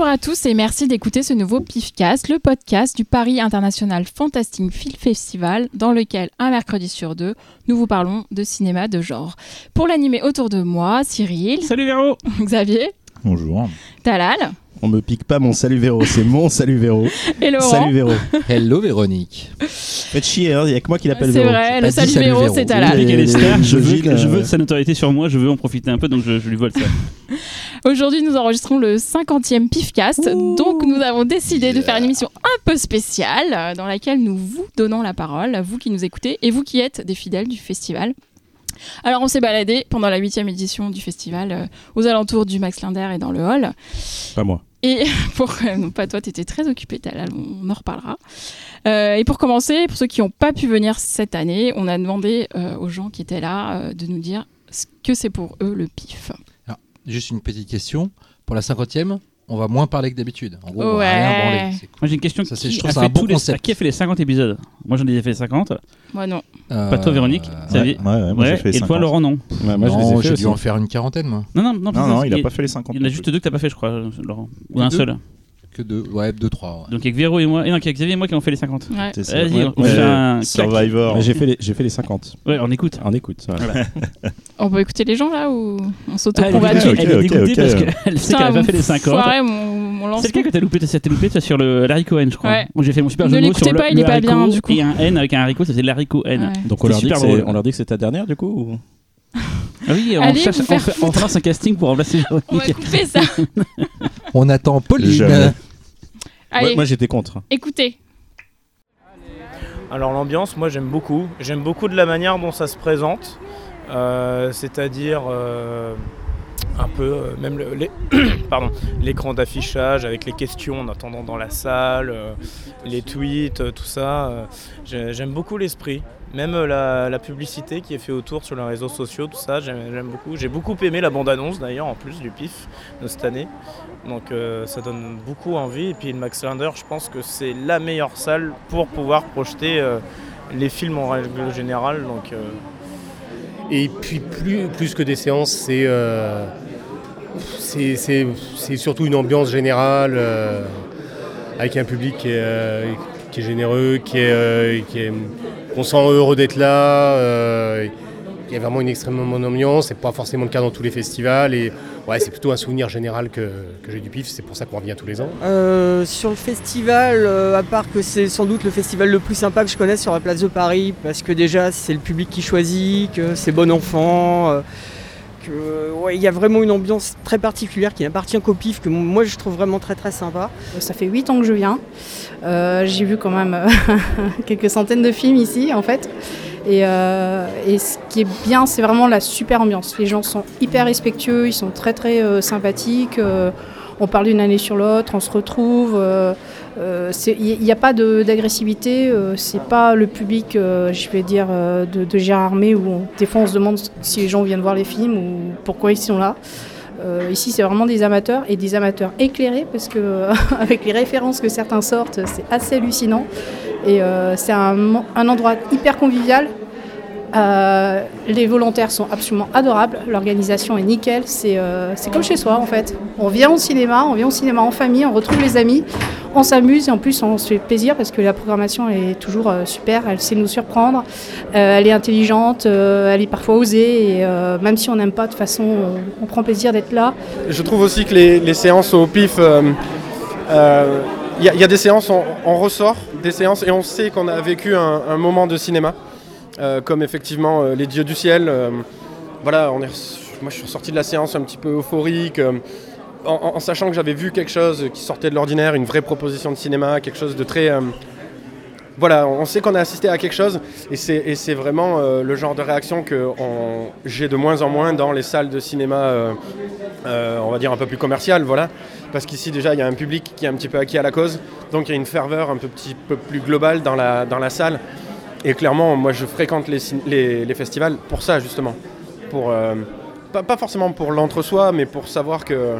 Bonjour à tous et merci d'écouter ce nouveau PIFcast, le podcast du Paris International Fantastic Film Festival, dans lequel, un mercredi sur deux, nous vous parlons de cinéma de genre. Pour l'animer autour de moi, Cyril. Salut Véro Xavier. Bonjour. Talal. On me pique pas mon salut Véro, c'est mon salut Véro. Et Laurent. Salut Véro. Hello Véronique. Faites chier, hein, il y a que moi qui l'appelle C'est Véro. vrai, pas le salut salut Véro, c'est Talal. je, veux, je veux euh. sa notoriété sur moi, je veux en profiter un peu, donc je, je lui vole ça. Aujourd'hui, nous enregistrons le 50e PIFcast. Donc, nous avons décidé de faire une émission un peu spéciale euh, dans laquelle nous vous donnons la parole, vous qui nous écoutez et vous qui êtes des fidèles du festival. Alors, on s'est baladé pendant la huitième édition du festival euh, aux alentours du Max Linder et dans le hall. Pas moi. Et pour euh, non pas toi, t'étais très occupé, Talal, on en reparlera. Euh, et pour commencer, pour ceux qui n'ont pas pu venir cette année, on a demandé euh, aux gens qui étaient là euh, de nous dire ce que c'est pour eux le PIF. Juste une petite question. Pour la cinquantième, on va moins parler que d'habitude. En gros, on va Ouais. rien branler. C'est Moi j'ai une question Ça, c'est- qui, je trouve a ça fait un bon tous les- concept. qui a fait les 50 épisodes Moi j'en ai fait 50, Moi non. Euh, pas toi Véronique euh, Ouais, ouais, moi j'ai Ouais, fait et 50. toi Laurent non Ouais, moi je les ai non, fait j'ai aussi. dû en faire une quarantaine, moi. Non, non, non, Non, non, il a pas fait les 50. Il y en a juste deux que t'as pas fait je crois Laurent. Ou un deux seul. Que deux, ouais, deux, trois. ouais. Donc avec Véro et moi, et non, avec Xavier et moi qui ont fait les 50. Ouais. C'est ça. Vas-y, Ouais, on ouais, fait un claque. Survivor. J'ai fait les j'ai fait les 50. Ouais, on écoute. On écoute. Voilà. On peut écouter les gens là ou on Ah, elle, est s'auto-combat dégoûtée, ok, elle est ok, dégoûtée parce qu'elle sait qu'elle a pas fait les 50. Foiré, mon, mon C'est lequel que t'as loupé T'as loupé toi, sur le Larry Cohen, je crois. J'ai fait mon super Ne jeu de mots l'écoutez sur le, pas, il le est pas bien, du coup. Et un N avec un haricot, ça faisait l'haricot N. Ouais. Donc on leur, dit que c'est- drôle. on leur dit que c'est ta dernière du coup ou- Ah oui, on, Allez cherche, vous on, faire fait- on foutre. lance un casting pour remplacer On va Véronique. couper ça. On attend Pauline. Jamais. Allez, Ouais, Moi j'étais contre. écoutez. Alors l'ambiance, moi j'aime beaucoup. J'aime beaucoup de la manière dont ça se présente. Euh, C'est-à-dire euh, un peu, euh, même le- les- pardon, l'écran d'affichage avec les questions en attendant dans la salle, euh, les tweets, tout ça. euh, j'ai- j'aime beaucoup l'esprit. Même euh, la, publicité qui est faite autour sur les réseaux sociaux, tout ça, j'aime beaucoup. J'ai beaucoup aimé la bande-annonce d'ailleurs en plus du PIF de cette année. Donc euh, ça donne beaucoup envie. Et puis le Max Linder, je pense que c'est la meilleure salle pour pouvoir projeter euh, les films en règle générale. Donc, Et puis plus, plus que des séances, c'est c'est- surtout une ambiance générale avec un public qui est, généreux, qui est- qu'on sent heureux d'être là. euh, il y a vraiment une extrêmement bonne ambiance, c'est pas forcément le cas dans tous les festivals et ouais, c'est plutôt un souvenir général que, que j'ai du PIF, c'est pour ça qu'on revient tous les ans. Euh, sur le festival, euh, à part que c'est sans doute le festival le plus sympa que je connaisse sur la place de Paris, parce que déjà c'est le public qui choisit, que c'est bon enfant, euh, il y a vraiment une ambiance très particulière qui n'appartient qu'au pif, que moi je trouve vraiment très très sympa. Ça fait 8 ans que je viens. Euh, J'ai vu quand même euh, quelques centaines de films ici, en fait. Et, euh, et ce qui est bien, c'est vraiment la super ambiance. Les gens sont hyper respectueux, ils sont très très euh, sympathiques. euh, on parle d'une année sur l'autre, on se retrouve. Euh, euh, Il n'y a pas d'agressivité. euh, c'est pas le public, euh, je vais dire, de, Gérard Armé où des fois on se demande si les gens viennent voir les films ou pourquoi ils sont là. Ici, c'est vraiment des amateurs et des amateurs éclairés parce que avec les références que certains sortent, c'est assez hallucinant. Et c'est un, un endroit hyper convivial. Euh, les volontaires sont absolument adorables, l'organisation est nickel, c'est euh, c'est comme chez soi en fait. On vient au cinéma, on vient au cinéma en famille, on retrouve les amis, on s'amuse et en plus on se fait plaisir parce que la programmation est toujours euh, super, elle sait nous surprendre, elle est intelligente, elle est parfois osée et même si on n'aime pas de toute façon, on, prend plaisir d'être là. Je trouve aussi que les, séances au PIF, il y, a- des séances, on, ressort des séances et on sait qu'on a vécu un, moment de cinéma, comme effectivement euh, Les Dieux du Ciel. euh, voilà, on est, moi je suis ressorti de la séance un petit peu euphorique, euh, en, sachant que j'avais vu quelque chose qui sortait de l'ordinaire, une vraie proposition de cinéma, quelque chose de très... euh, voilà, on sait qu'on a assisté à quelque chose et c'est, vraiment euh, le genre de réaction que j'ai de moins en moins dans les salles de cinéma, euh, euh, on va dire un peu plus commerciales, voilà. Parce qu'ici déjà il y a un public qui est un petit peu acquis à la cause, donc il y a une ferveur un peu, petit peu plus globale dans la, dans la salle. Et clairement, moi je fréquente les, festivals pour ça justement. Pour, euh, pas, forcément pour l'entre-soi, mais pour savoir que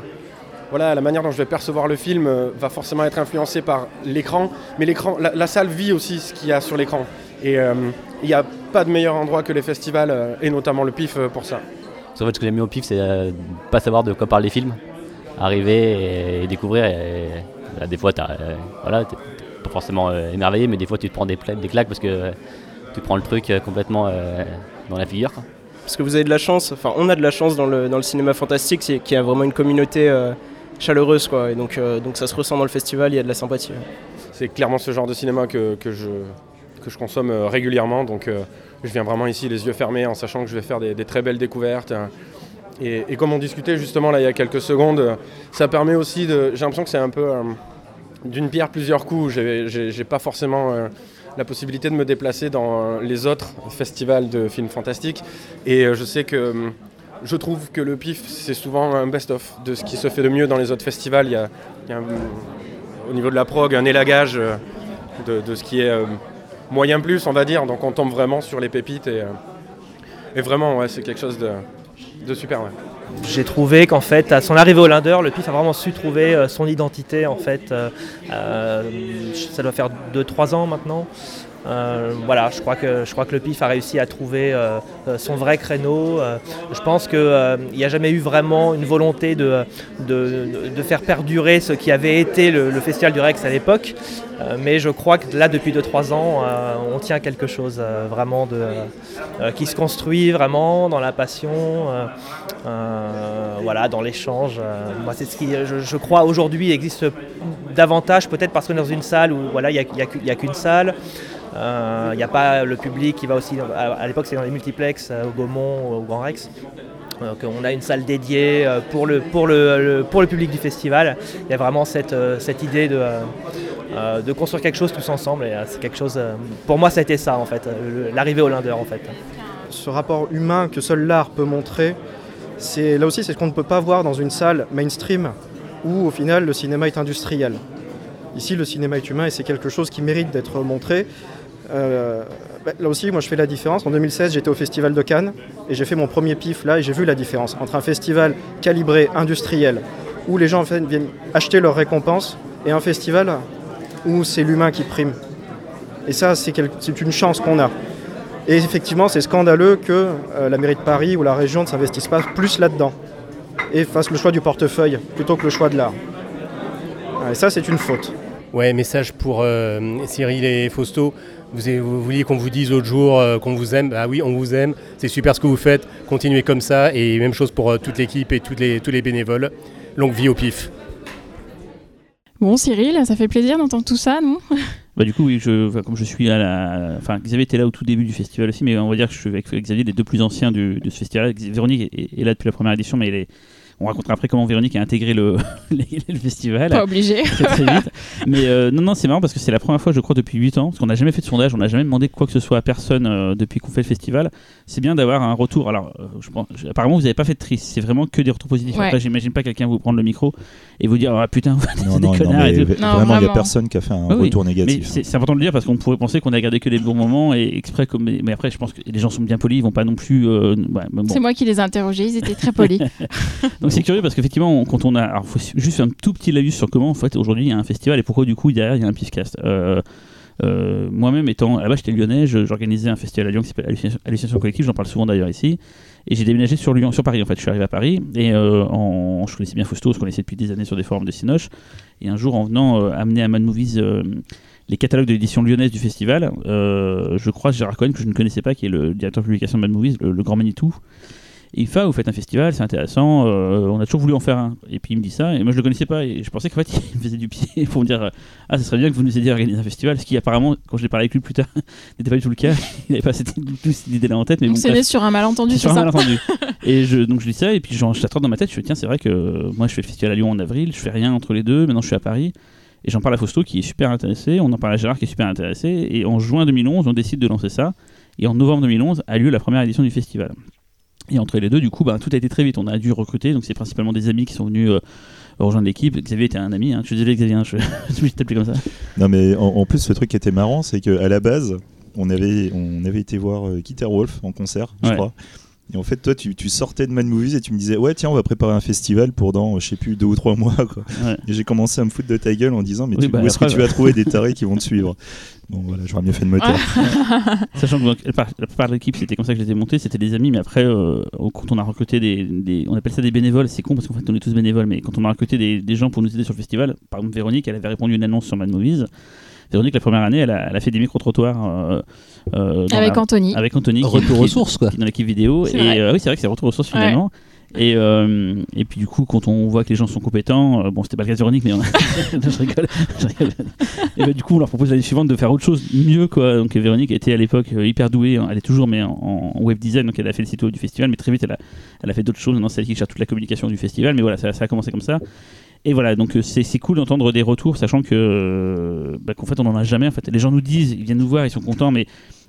voilà, la manière dont je vais percevoir le film euh, va forcément être influencée par l'écran, mais l'écran, la, salle vit aussi ce qu'il y a sur l'écran. Et euh, il n'y a pas de meilleur endroit que les festivals, euh, et notamment le PIF euh, pour ça. En fait, ce que j'aime bien au PIF, c'est euh, pas savoir de quoi parlent les films. arriver et, découvrir. Et, bah, des fois, tu voilà, pas forcément émerveillé, mais des fois, tu te prends des, des claques parce que tu prends le truc complètement dans la figure. Parce que vous avez de la chance, enfin, on a de la chance dans le, dans le cinéma fantastique, c'est qu'il y a vraiment une communauté chaleureuse, quoi. Et donc, donc ça se ressent dans le festival, il y a de la sympathie. C'est clairement ce genre de cinéma que, que je, que je consomme régulièrement. Donc, je viens vraiment ici les yeux fermés en sachant que je vais faire des, très belles découvertes. Et, comme on discutait justement là il y a quelques secondes, ça permet aussi de. J'ai l'impression que c'est un peu euh, d'une pierre plusieurs coups. J'ai pas forcément euh, la possibilité de me déplacer dans les autres festivals de films fantastiques. Et euh, je sais que je trouve que le PIF, c'est souvent un best-of de ce qui se fait de mieux dans les autres festivals. Il y a, au niveau de la prog un élagage de, ce qui est moyen plus, on va dire. Donc on tombe vraiment sur les pépites et, euh, vraiment, c'est quelque chose de, super. J'ai trouvé qu'en fait, à son arrivée au Linder, le PIF a vraiment su trouver euh, son identité. En fait, euh, ça doit faire 2-3 ans maintenant. Euh, voilà, je crois, que, le PIF a réussi à trouver euh, euh, son vrai créneau. je pense qu'il n'y a jamais eu vraiment une volonté de, faire perdurer ce qui avait été le, Festival du Rex à l'époque. mais je crois que là, depuis 2-3 ans, on tient quelque chose vraiment qui se construit vraiment dans la passion, voilà, dans l'échange. moi, c'est ce qui, je, crois, aujourd'hui existe davantage, peut-être parce que dans une salle où il n'y a qu'une salle. Il euh, n'y a pas le public qui va aussi. À, l'époque, c'était dans les multiplex euh, au Gaumont, au Grand Rex. Donc, on a une salle dédiée euh, pour le, public du festival. Il y a vraiment cette, idée de, construire quelque chose tous ensemble. C'est quelque chose. Pour moi, ça a été ça en fait, l'arrivée au Linder en fait. Ce rapport humain que seul l'art peut montrer, c'est là aussi c'est ce qu'on ne peut pas voir dans une salle mainstream où au final le cinéma est industriel. Ici, le cinéma est humain et c'est quelque chose qui mérite d'être montré. Euh, bah, là aussi, moi je fais la différence. En 2016, j'étais au Festival de Cannes et j'ai fait mon premier pif là et j'ai vu la différence entre un festival calibré, industriel, où les gens viennent acheter leurs récompenses, et un festival où c'est l'humain qui prime. Et ça, c'est une chance qu'on a. Et effectivement, c'est scandaleux que euh, la mairie de Paris ou la région ne s'investisse pas plus là-dedans et fasse le choix du portefeuille plutôt que le choix de l'art. Et ça, c'est une faute. Ouais, message pour euh, Cyril et Fausto. Vous, vouliez qu'on vous dise l'autre jour euh, qu'on vous aime. Bah oui, on vous aime. C'est super ce que vous faites. Continuez comme ça. Et même chose pour euh, toute l'équipe et toutes les, tous les bénévoles. Longue vie au pif. Bon, Cyril, ça fait plaisir d'entendre tout ça, non? Bah du coup, oui, je, comme je suis à la... Enfin, Xavier était là au tout début du festival aussi, mais on va dire que je suis avec Xavier, les deux plus anciens de ce festival. Véronique est, est, là depuis la première édition, mais elle est on racontera après comment Véronique a intégré le, le festival. Pas obligé. Très, vite. Mais euh, non, non, c'est marrant parce que c'est la première fois, je crois, depuis 8 ans, parce qu'on n'a jamais fait de sondage, on n'a jamais demandé quoi que ce soit à personne euh, depuis qu'on fait le festival. C'est bien d'avoir un retour. Alors, euh, je pense, apparemment, vous n'avez pas fait de triste, c'est vraiment que des retours positifs. Après, j'imagine pas quelqu'un vous prendre le micro et vous dire, ah putain, vous non, des connards. et tout. vraiment, il n'y a personne qui a fait un retour négatif. C'est important de le dire parce qu'on pourrait penser qu'on a gardé que les bons moments et exprès comme. Mais après, je pense que les gens sont bien polis, ils vont pas non plus. C'est moi qui les ai interrogés, ils étaient très polis. C'est curieux parce qu'effectivement, quand on a. Alors, juste un tout petit laïus sur comment, en fait, aujourd'hui, il y a un festival et pourquoi, du coup, derrière, il y a un Pifcast. Euh, euh, moi-même étant là-bas j'étais lyonnais j'organisais un festival à Lyon qui s'appelle Hallucination Collective j'en parle souvent d'ailleurs ici et j'ai déménagé sur Lyon sur Paris en fait je suis arrivé à Paris et euh, je connaissais bien Fausto, je connaissais depuis des années sur des forums de Cinoche et un jour en venant amener à Mad Movies les catalogues de l'édition lyonnaise du festival je crois Gérard Cohen que je ne connaissais pas qui est le directeur de publication de Mad Movies le, le grand Manitou il fait, vous faites un festival, c'est intéressant, euh, on a toujours voulu en faire un. Et puis il me dit ça, et moi je le connaissais pas, et je pensais qu'en fait il me faisait du pied pour me dire Ah, ça serait bien que vous nous aidiez à organiser un festival, ce qui apparemment, quand je l'ai parlé avec lui plus tard, n'était pas du tout le cas. Il n'avait pas cette, idée là en tête. Mais on s'est mis sur un malentendu, sur un malentendu. et je, donc je dis ça, et puis je dans ma tête, je me dis Tiens, c'est vrai que moi je fais le festival à Lyon en avril, je fais rien entre les deux, maintenant je suis à Paris. Et j'en parle à Fausto qui est super intéressé, on en parle à Gérard qui est super intéressé, et en juin 2011, on décide de lancer ça. Et en novembre 2011 a lieu la première édition du festival. Et entre les deux, du coup, bah, tout a été très vite. On a dû recruter, donc c'est principalement des amis qui sont venus euh, rejoindre l'équipe. Xavier était un ami, hein. je suis désolé Xavier, hein, je, je t'appeler comme ça. Non mais en, plus, ce truc qui était marrant, c'est qu'à la base, on avait, on avait été voir euh, Wolf en concert, je crois. Et en fait, toi, tu, tu, sortais de Mad Movies et tu me disais, ouais, tiens, on va préparer un festival pour dans, je sais plus, deux ou trois mois. Quoi. Et j'ai commencé à me foutre de ta gueule en disant, mais bah, où est-ce que tu vas trouver des tarés qui vont te suivre? Bon, voilà, j'aurais mieux fait de me taire. Sachant que la plupart de l'équipe, c'était comme ça que je les ai montés, c'était des amis, mais après, euh, quand on a recruté des, des, On appelle ça des bénévoles, c'est con parce qu'en fait, on est tous bénévoles, mais quand on a recruté des, des, gens pour nous aider sur le festival, par exemple, Véronique, elle avait répondu une annonce sur Mad Movies. Véronique, la première année, elle a, elle a fait des micro-trottoirs. Euh, euh, avec Anthony. Avec Anthony. Retour aux sources, quoi. dans l'équipe vidéo. Et euh, oui, c'est vrai que c'est retour aux sources finalement. Et, et puis du coup, quand on voit que les gens sont compétents, bon, c'était pas le cas de Véronique, mais on a... je rigole. Je rigole. Et bah, du coup, on leur propose l'année suivante de faire autre chose mieux, quoi. Donc Véronique était à l'époque hyper douée, hein. elle est toujours, mais en, web design, donc elle a fait le site web du festival, mais très vite, elle a, elle a fait d'autres choses. Maintenant, c'est elle qui gère toute la communication du festival, mais voilà, ça, ça a commencé comme ça. Et voilà, donc euh, c'est cool d'entendre des retours, sachant que euh, bah, qu'en fait on n'en a jamais. En fait, les gens nous disent, ils viennent nous voir, ils sont contents, mais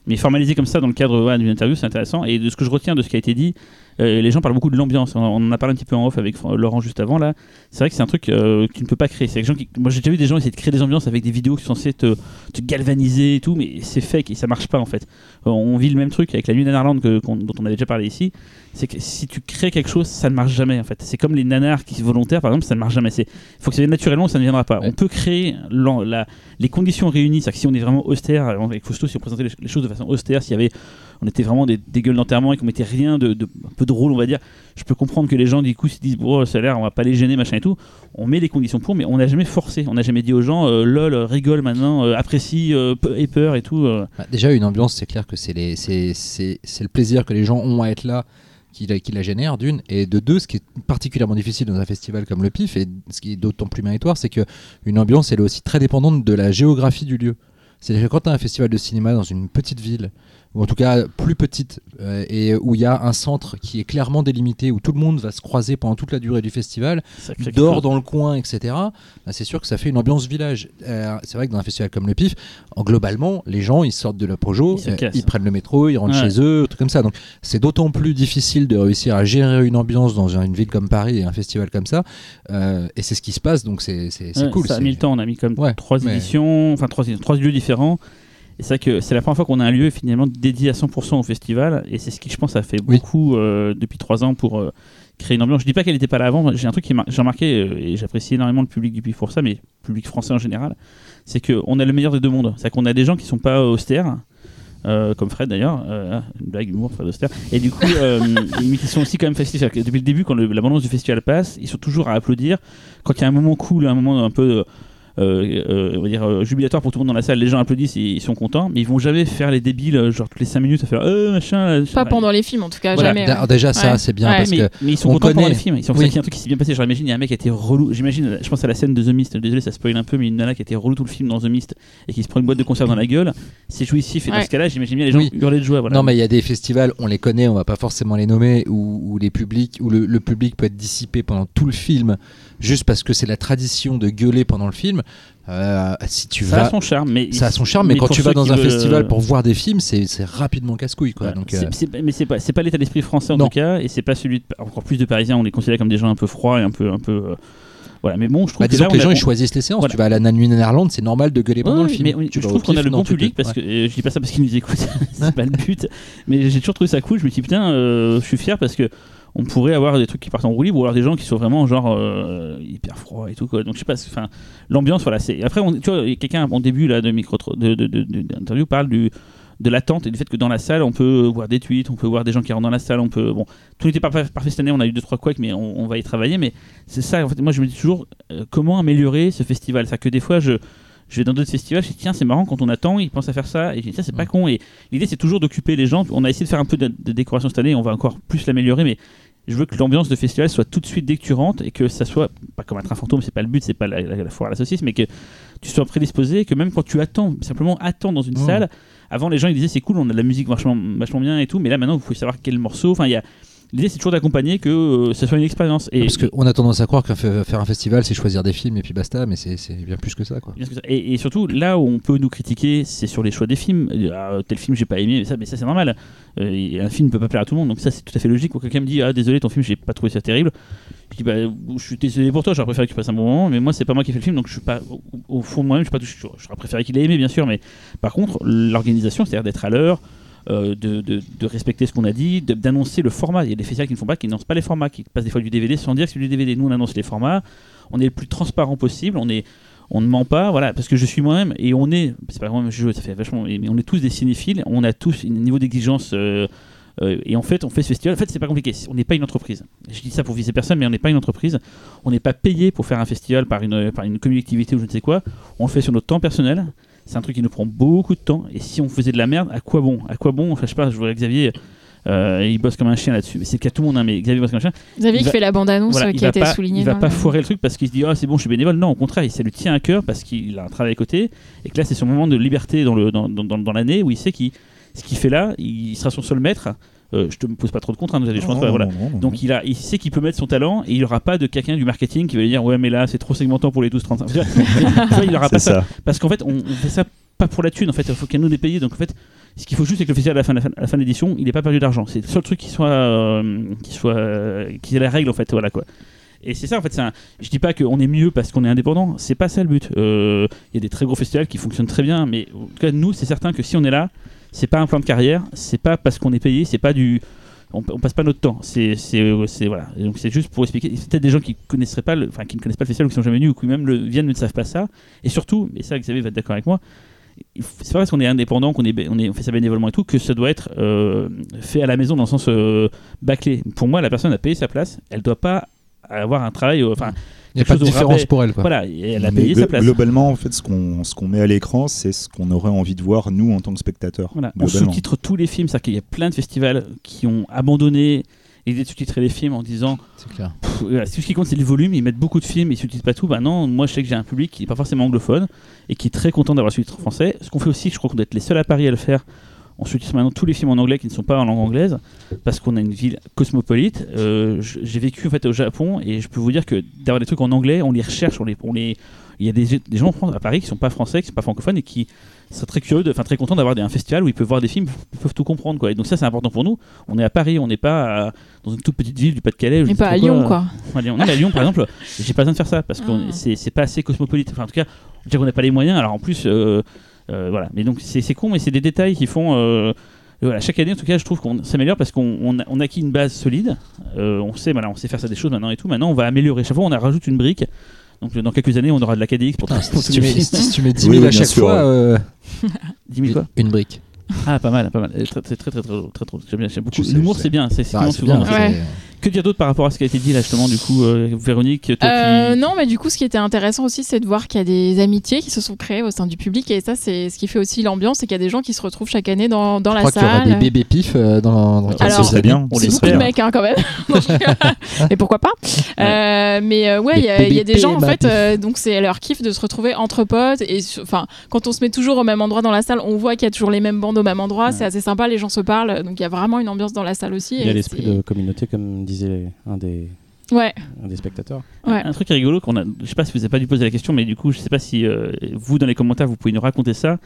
mais formaliser comme ça dans le cadre d'une interview, c'est intéressant. Et de ce que je retiens de ce qui a été dit, euh, les gens parlent beaucoup de l'ambiance. On, en a parlé un petit peu en off avec Laurent juste avant là. C'est vrai que c'est un truc euh, que tu ne peux pas créer. C'est gens qui... Moi j'ai déjà vu des gens essayer de créer des ambiances avec des vidéos qui sont censées te, te galvaniser et tout, mais c'est fake et ça marche pas en fait. Euh, on vit le même truc avec la nuit Nanarland que, dont on avait déjà parlé ici. C'est que si tu crées quelque chose, ça ne marche jamais en fait. C'est comme les nanars qui sont volontaires par exemple, ça ne marche jamais. Il faut que ça vienne naturellement, ça ne viendra pas. On peut créer la, les conditions réunies, c'est-à-dire que si on est vraiment austère, avec Fausto, si on présentait les, choses de façon austère, s'il y avait on était vraiment des, gueules d'enterrement et qu'on mettait rien de, un peu drôle, on va dire. Je peux comprendre que les gens du coup se disent bon, ça a l'air, on va pas les gêner, machin et tout. On met les conditions pour, mais on n'a jamais forcé. On n'a jamais dit aux gens euh, lol, rigole maintenant, euh, apprécie, euh, et peur et tout. Bah, déjà, une ambiance, c'est clair que c'est le plaisir que les gens ont à être là qui la, qui la, génère, d'une, et de deux, ce qui est particulièrement difficile dans un festival comme le PIF, et ce qui est d'autant plus méritoire, c'est qu'une ambiance, elle est aussi très dépendante de la géographie du lieu. C'est-à-dire que quand tu as un festival de cinéma dans une petite ville, ou en tout cas plus petite, euh, et où il y a un centre qui est clairement délimité, où tout le monde va se croiser pendant toute la durée du festival, dort dans le coin, etc., bah, c'est sûr que ça fait une ambiance village. Euh, c'est vrai que dans un festival comme le PIF, en globalement, les gens, ils sortent de la Projo, ils, euh, prennent le métro, ils rentrent chez eux, tout comme ça. Donc c'est d'autant plus difficile de réussir à gérer une ambiance dans une ville comme Paris et un festival comme ça. et c'est ce qui se passe, donc c'est cool. Ça a mis le temps, on a mis comme trois éditions, enfin trois, trois lieux différents. C'est vrai que c'est la première fois qu'on a un lieu finalement dédié à 100% au festival. Et c'est ce qui, je pense, a fait beaucoup euh, depuis trois ans pour euh, créer une ambiance. Je dis pas qu'elle n'était pas là avant. J'ai un truc qui j'ai remarqué, euh, et j'apprécie énormément le public du Puy pour ça, mais le public français en général, c'est qu'on a le meilleur des deux mondes. C'est-à-dire qu'on a des gens qui sont pas austères. comme Fred d'ailleurs, une blague humour, Fred Austère. Et du coup, mais qui sont aussi quand même festifs. Depuis le début, quand l'abondance du festival passe, ils sont toujours à applaudir. Quand il y a un moment cool, un moment un peu euh, euh, on va dire euh, jubilatoire pour tout le monde dans la salle. Les gens applaudissent, et ils sont contents, mais ils vont jamais faire les débiles, genre toutes les 5 minutes à faire euh, machin. Pas pendant les films en tout cas, jamais. Déjà, ça, c'est bien parce mais, que. Mais ils sont contents pendant les films. Ils sont oui. un truc qui s'est bien passé. Genre, imagine, il y a un mec qui a été relou. J'imagine, je pense à la scène de The Mist. Désolé, ça spoil un peu, mais une nana qui a été relou tout le film dans The Mist et qui se prend une boîte de concert dans la gueule. C'est jouissif. Et dans ce cas-là, j'imagine bien les gens hurler de joie. Voilà. Non, mais il y a des festivals, on les connaît, on va pas forcément les nommer, où, les publics, où le, le public peut être dissipé pendant tout le film juste parce que c'est la tradition de gueuler pendant le film. Euh, si tu ça vas, a son charme, mais ça a son charme, mais, quand tu vas dans un festival pour voir des films, c'est rapidement casse-couille, quoi. Donc, euh, mais c'est pas, pas l'état d'esprit français en tout cas, et c'est pas celui de, encore plus de Parisiens. On les considère comme des gens un peu froids et un peu, un peu. Euh, voilà, mais bon, je trouve bah, que, les gens ils choisissent les séances. Tu vas à la Nuit Néerlande, c'est normal de gueuler pendant le film. Mais je trouve qu'on a le bon public parce que je dis pas ça parce qu'ils nous écoutent, c'est pas le but. Mais j'ai toujours trouvé ça cool. Je me dis putain, je suis fier parce que on pourrait avoir des trucs qui partent en roue libre ou alors des gens qui sont vraiment genre euh, hyper froids et tout quoi. Donc je sais pas, enfin l'ambiance voilà. C'est après on, tu vois quelqu'un en début là de micro d'interview parle du de l'attente et du fait que dans la salle on peut voir des tweets, on peut voir des gens qui rentrent dans la salle, on peut bon tout n'était pas parfait cette année, on a eu deux trois couacs mais on, va y travailler. Mais c'est ça en fait. Moi je me dis toujours euh, comment améliorer ce festival? C'est que des fois je je vais dans d'autres festivals, je dis tiens c'est marrant quand on attend, ils pensent à faire ça, et je dis tiens c'est pas con, et l'idée c'est toujours d'occuper les gens, on a essayé de faire un peu de, décoration cette année, on va encore plus l'améliorer, mais je veux que l'ambiance de festival soit tout de suite dès et que ça soit pas comme être un fantôme, c'est pas le but, c'est pas la, la, foire à la saucisse, mais que tu sois prédisposé, et que même quand tu attends, simplement attends dans une salle, avant les gens ils disaient c'est cool, on a de la musique vachement, vachement bien et tout, mais là maintenant vous pouvez savoir quel morceau, enfin il y a L'idée, c'est toujours d'accompagner que euh, ça soit une expérience. Et, Parce qu'on a tendance à croire que faire un festival, c'est choisir des films et puis basta, mais c'est bien plus que ça. Quoi. Et, surtout, là où on peut nous critiquer, c'est sur les choix des films. Ah, tel film, j'ai pas aimé, mais ça, mais ça c'est normal. Euh, un film ne peut pas plaire à tout le monde, donc ça, c'est tout à fait logique. Quand quelqu'un me dit Ah, désolé, ton film, j'ai pas trouvé ça terrible, je dis bah, Je suis désolé pour toi, j'aurais préféré que tu passes un bon moment, mais moi, c'est pas moi qui ai fait le film, donc je suis pas, au, fond de moi-même, je suis pas J'aurais préféré qu'il ait aimé, bien sûr, mais par contre, l'organisation, c'est-à-dire d'être à l'heure, euh, de, respecter ce qu'on a dit, d'annoncer le format. Il y a des festivals qui ne font pas, qui n'annoncent pas les formats, qui passent des fois du DVD sans dire que c'est du DVD. Nous, on annonce les formats, on est le plus transparent possible, on est on ne ment pas, voilà, parce que je suis moi-même et on est, c'est pas un jeu, ça fait vachement, mais on est tous des cinéphiles, on a tous un niveau d'exigence euh, euh, et en fait, on fait ce festival. En fait, c'est pas compliqué. On n'est pas une entreprise. Je dis ça pour viser personne, mais on n'est pas une entreprise. On n'est pas payé pour faire un festival par une, par une collectivité ou je ne sais quoi. On le fait sur notre temps personnel. C'est un truc qui nous prend beaucoup de temps. Et si on faisait de la merde, à quoi bon? À quoi bon? Enfin, je sais pas, je vois Xavier. euh, il bosse comme un chien là-dessus, mais c'est le cas de tout le monde. hein, mais Xavier bosse comme un chien. Xavier Il qui va- fait la bande-annonce, voilà, euh, qui a été pas- soulignée Il va pas le- foirer le truc parce qu'il se dit ah c'est bon je suis bénévole. Non, au contraire, ça lui tient à cœur parce qu'il a un travail à côté et que là c'est son moment de liberté dans le dans, dans, dans- dans l'année où il sait qu'il ce qu'il fait là, il sera son seul maître. Euh, je te me pose pas trop de contraintes, je pense Non, pas, voilà. non, non, non, Donc il a, il sait qu'il peut mettre son talent et il aura pas de quelqu'un du marketing qui va lui dire ouais mais là c'est trop segmentant pour les 12-35. Tu vois, tu vois, il aura pas ça. ça. Parce qu'en fait on, on fait ça pas pour la thune en fait, il faut qu'elle nous ait payé. Donc en fait ce qu'il faut juste c'est que le festival à la fin, à la fin- de l'édition il n'ait pas perdu d'argent. C'est le seul truc qui soit, euh, qui soit, euh, qui est la règle en fait, voilà quoi. Et c'est ça en fait, un- je dis pas qu'on est mieux parce qu'on est indépendant, c'est pas ça le but. Euh, Il y a des très gros festivals qui fonctionnent très bien, mais en tout cas nous c'est certain que si on est là, c'est pas un plan de carrière, c'est pas parce qu'on est payé, c'est pas du on, on passe pas notre temps. C'est, voilà. Donc c'est juste pour expliquer. C'est peut-être des gens qui connaisseraient pas, qui ne connaissent pas le festival ou qui sont jamais venus ou qui même le, viennent ne savent pas ça. Et surtout, et ça Xavier va être d'accord avec moi, c'est pas parce qu'on est indépendant, qu'on est, on est, on fait ça bénévolement et tout, que ça doit être euh, fait à la maison dans le sens euh, bâclé. Pour moi, la personne a payé sa place, elle doit pas avoir un travail, euh, enfin. Il y a pas de différence rabais. pour elle, quoi. Voilà, et elle a payé sa place. Globalement, en fait, ce qu'on ce qu'on met à l'écran, c'est ce qu'on aurait envie de voir nous en tant que spectateurs. Voilà, on sous-titre tous les films, c'est-à-dire qu'il y a plein de festivals qui ont abandonné l'idée de sous-titrer les films en disant clair. Pff, voilà, tout ce qui compte c'est le volume, ils mettent beaucoup de films, ils sous-titrent pas tout. Bah non, moi je sais que j'ai un public qui n'est pas forcément anglophone et qui est très content d'avoir le sous-titre en français. Ce qu'on fait aussi, je crois qu'on doit être les seuls à Paris à le faire. On sous-titre maintenant tous les films en anglais qui ne sont pas en langue anglaise parce qu'on a une ville cosmopolite. Euh, j'ai vécu en fait au Japon et je peux vous dire que d'avoir des trucs en anglais, on les recherche, on les, on les... il y a des, des gens à Paris qui sont pas français, qui sont pas francophones et qui seraient très curieux, enfin très contents d'avoir un festival où ils peuvent voir des films, ils peuvent tout comprendre quoi. Et donc ça c'est important pour nous. On est à Paris, on n'est pas à- dans une toute petite ville du Pas-de-Calais. sais pas à Lyon, quoi. Lyon. Non, à Lyon, par exemple, j'ai pas besoin de faire ça parce que Ah. c'est pas assez cosmopolite. Enfin, en tout cas, on dirait qu'on n'a pas les moyens. Alors en plus, euh, voilà. Mais donc c'est c'est con, mais c'est des détails qui font. euh, voilà, chaque année, en tout cas, je trouve qu'on s'améliore parce qu'on on a, on a acquis une base solide. Euh, on sait, voilà, on sait faire ça des choses maintenant et tout. Maintenant, on va améliorer. Chaque fois, on a rajoute une brique. Donc dans quelques années, on aura de la KDX pour, pour si tu mets- films. si tu mets 10 000 Oui, oui, à chaque sûr, fois, ouais. euh, 10 000 quoi Une brique. Ah, pas mal, pas mal. Euh, Très, très, très, très, très, très, très, bien, j'aime beaucoup. L'humour, c'est bien. C'est c'est Bah, vraiment c'est souvent. Bien. Que dire d'autre par rapport à ce qui a été dit là, justement, du coup, euh, Véronique, toi Euh, qui... non, mais du coup, ce qui était intéressant aussi, c'est de voir qu'il y a des amitiés qui se sont créées au sein du public. Et ça, c'est ce qui fait aussi l'ambiance, c'est qu'il y a des gens qui se retrouvent chaque année dans, dans Je la crois qu'il y aura salle. des bébés pifs euh, dans, dans Alors, années. on c'est beaucoup de mecs hein, quand même. mais pourquoi pas Euh, Mais euh, ouais, Les il y, a- y des gens en fait, euh, donc c'est leur kiff de se retrouver entre potes. Et enfin, quand on se met toujours au même endroit dans la salle, on voit qu'il y a toujours les mêmes bandes au même endroit. C'est assez sympa, les gens se parlent. Donc il y a vraiment une ambiance dans la salle aussi. Il y a et l'esprit de communauté, comme disait un des, Ouais. un des spectateurs. Ouais. Un truc rigolo qu'on a, je sais pas si vous avez pas dû poser la question, mais du coup, je sais pas si euh, vous dans les commentaires vous pouvez nous raconter ça.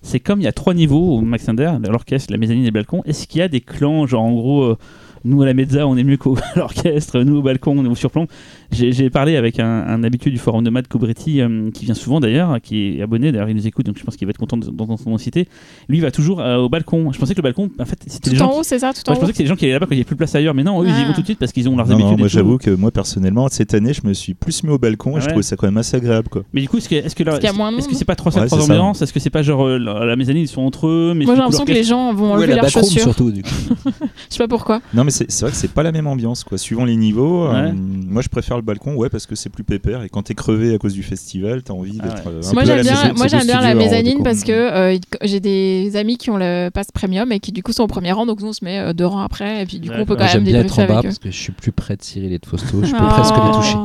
C'est comme il y a trois niveaux au Max l'orchestre, la mezzanine et le balcon. Est-ce qu'il y a des clans, genre en gros, euh, nous à la mezza on est mieux qu'à l'orchestre, nous au balcon on est au surplomb? J'ai parlé avec un, un habitué du forum de Matt Cobretti euh, qui vient souvent d'ailleurs, qui est abonné, d'ailleurs il nous écoute, donc je pense qu'il va être content de- d'entendre son nom cité. Lui il va toujours euh, au balcon. Je pensais que le balcon, en fait, c'était Tout les gens. en qui- haut, c'est ça, tout en Ouais, Je pensais haut que c'était les gens qui allaient là-bas quand il n'y avait plus de place ailleurs, mais non, eux ils y Ah. vont tout de suite parce qu'ils ont leurs Non, non, habitudes. et moi j'avoue que moi personnellement cette année je me suis plus mis au balcon Ah et je trouvais ça quand même assez agréable quoi. Mais du coup, est-ce que, est-ce là- est-ce c'est pas trois salles, Ouais, ambiances? Est-ce que c'est pas genre euh, la, la mezzanine ils sont entre eux mais Moi, j'ai l'impression que les gens vont enlever la leurs chaussures. surtout, du coup. Je sais pas pourquoi. Non mais c'est vrai que c'est pas la même ambiance quoi. Suivant les niveaux, euh, moi je préfère le balcon ouais parce que c'est plus pépère et quand t'es crevé à cause du festival t'as envie Ah d'être ouais. euh, un Moi j'aime la bien, maison. moi j'aime bien la mezzanine parce que euh, j'ai des amis qui ont le pass premium et qui du coup sont au premier rang donc nous on se met euh, deux rangs après et puis du coup on peut quand même débriefer en bas avec eux. parce que je suis plus près de Cyril et de Fausto. Je peux Oh. presque les toucher.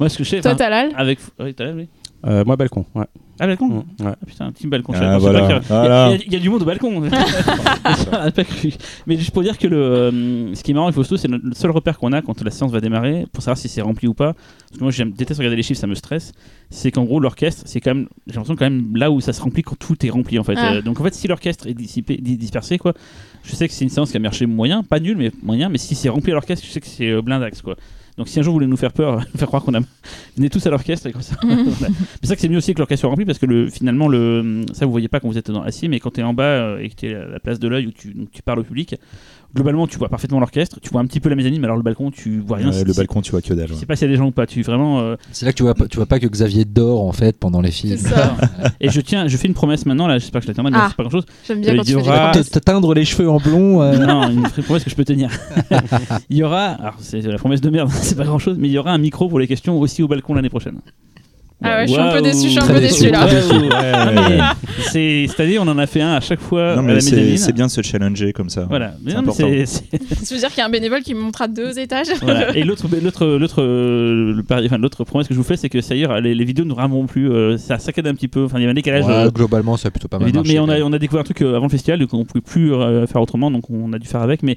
Moi, ce que je sais. Toi Avec. Oui. Euh, moi, balcon, ouais. Ah, balcon Mm, ouais. Ah, putain, un team balcon. Ah, je voilà. y il y a- Voilà. Il y, il y a du monde au balcon. Ah, pas cru. Mais juste pour dire que le, euh, ce qui est marrant avec Fausto, c'est le seul repère qu'on a quand la séance va démarrer pour savoir si c'est rempli ou pas. Parce que moi, j'aime déteste regarder les chiffres, ça me stresse. C'est qu'en gros, l'orchestre, c'est quand même, j'ai l'impression quand même là où ça se remplit quand tout est rempli en fait. Ah. Euh, donc en fait, si l'orchestre est dissipé, di- dispersé, quoi, je sais que c'est une séance qui a marché moyen, pas nul, mais moyen. Mais si c'est rempli à l'orchestre, je sais que c'est blindax quoi. Donc si un jour vous voulez nous faire peur, nous faire croire qu'on a, venez tous à l'orchestre et comme ça. voilà. C'est ça que c'est mieux aussi que l'orchestre soit rempli parce que le, finalement le, ça vous voyez pas quand vous êtes dans assis, mais quand tu es en bas euh, et que tu es à la place de l'œil où tu, donc tu parles au public, globalement tu vois parfaitement l'orchestre, tu vois un petit peu la mezzanine, mais alors le balcon tu vois rien. Ouais, le balcon, tu vois que dalle. Je ouais. sais pas s'il y a des gens ou pas. Tu vraiment. euh, C'est là que tu vois, pas, tu vois pas que Xavier dort en fait pendant les films. et je tiens, je fais une promesse maintenant là. J'espère que je la termine, mais Ah, c'est pas grand chose. j'aime bien quand il tu y aura. Te, te teindre les cheveux en blond. euh, Non, une promesse que je peux tenir. il y aura, alors c'est la promesse de merde, c'est pas grand chose, mais il y aura un micro pour les questions aussi au balcon l'année prochaine. Ah ouais, je suis un peu déçu, je suis un peu déçu là. Waouh. Non, mais c'est- Cette année, on en a fait un à chaque fois Non, mais c'est bien de se challenger comme ça. Voilà, mais non, Ça veut dire qu'il y a un bénévole qui me montre à deux étages. Voilà. Et l'autre, l'autre, l'autre, euh, enfin, l'autre promesse que je vous fais, c'est que ça y est, les, les vidéos ne rameront plus. euh, ça saccade un petit peu. Enfin, il y a un décalage. ouais, euh, globalement, ça a plutôt pas mal vidéos, marché. mais on a, on a découvert un truc avant le festival, donc on pouvait plus euh, faire autrement, donc on a dû faire avec. Mais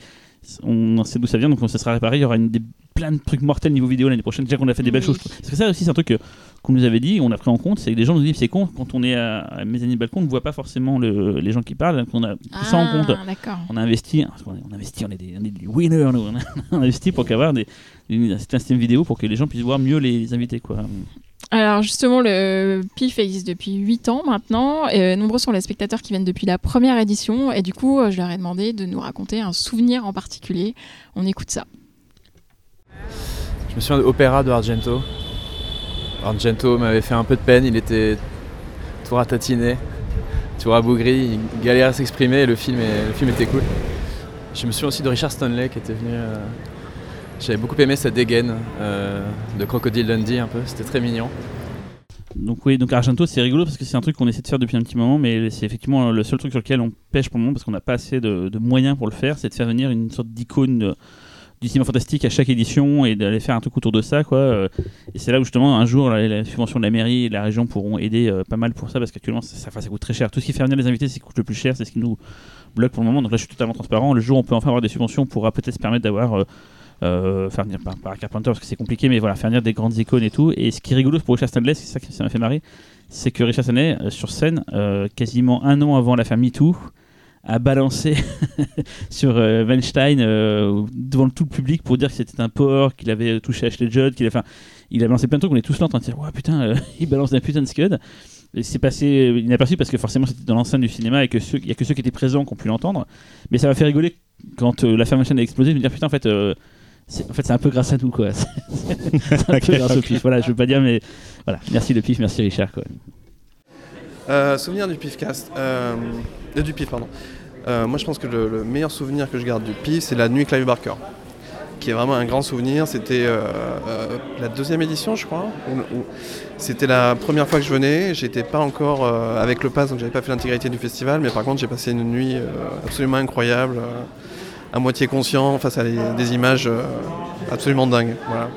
on sait d'où ça vient, donc ça sera réparé. Il y aura une, des, plein de trucs mortels niveau vidéo l'année prochaine. Déjà qu'on a fait des belles Oui. choses. Parce que ça aussi, c'est un truc qu'on nous avait dit, on a pris en compte, c'est que des gens nous disent c'est con quand on est à, à mezzanine balcon, on ne voit pas forcément le- les gens qui parlent, donc on a pris ça en Ah, compte. On a investi, on a, on a investi, on est des, on est des winners, nous. on a, on a investi pour qu'avoir des, un système vidéo pour que les gens puissent voir mieux les invités, quoi. Alors justement, le PIF existe depuis 8 ans maintenant. Euh, nombreux sont les spectateurs qui viennent depuis la première édition. Et du coup, euh, je leur ai demandé de nous raconter un souvenir en particulier. On écoute ça. Je me souviens de Opéra de Argento. Argento m'avait fait un peu de peine, il était tout ratatiné, tout rabougri, il galérait à s'exprimer le film était cool. Je me souviens aussi de Richard Stanley qui était venu. euh, J'avais beaucoup aimé sa dégaine euh, de Crocodile Dundee un peu, c'était très mignon. Donc oui, donc Argento c'est rigolo parce que c'est un truc qu'on essaie de faire depuis un petit moment, mais c'est effectivement le seul truc sur lequel on pêche pour le moment parce qu'on n'a pas assez de, moyens pour le faire, c'est de faire venir une sorte d'icône du cinéma fantastique à chaque édition et d'aller faire un truc autour de ça, quoi. Euh, Et c'est là où justement un jour la, la subvention de la mairie et de la région pourront aider euh, pas mal pour ça parce qu'actuellement ça, ça, coûte très cher. Tout ce qui fait venir les invités, c'est ce qui coûte le plus cher, c'est ce qui nous bloque pour le moment. Donc là, je suis totalement transparent. Le jour où on peut enfin avoir des subventions, on pourra peut-être se permettre d'avoir euh, faire venir par, par Carpenter parce que c'est compliqué, mais voilà, faire venir des grandes icônes et tout. Et ce qui est rigolo pour Richard Stanley, c'est ça qui m'a fait marrer, c'est que Richard Stanley, euh, sur scène, euh, quasiment un an avant la famille MeToo, a balancé sur euh, Weinstein devant tout le public pour dire que c'était un porc, qu'il avait touché Ashley Judd, qu'il a, il a balancé plein de trucs. On est tous là en train de dire, ouais putain, il balance un putain de scud. C'est passé inaperçu parce que forcément c'était dans l'enceinte du cinéma et que ceux- il y a que ceux qui étaient présents qui ont pu l'entendre. Mais ça m'a fait rigoler quand euh, l'affaire Weinstein a explosé, de me dire putain en fait. En fait, c'est un peu grâce à nous, quoi. C'est un peu grâce au pif. Voilà, je veux pas dire, mais voilà. Merci le pif, merci Richard, quoi. Euh, souvenir du PIFcast. Euh, euh, du PIF, pardon. Euh, moi, je pense que le, le meilleur souvenir que je garde du PIF, c'est la nuit Clive Barker. Qui est vraiment un grand souvenir. C'était euh, euh, la deuxième édition, je crois. C'était la première fois que je venais. J'étais pas encore euh, avec le pass, donc j'avais pas fait l'intégralité du festival. Mais par contre, j'ai passé une nuit euh, absolument incroyable, euh, à moitié conscient, face à des, images euh, absolument dingues. Voilà.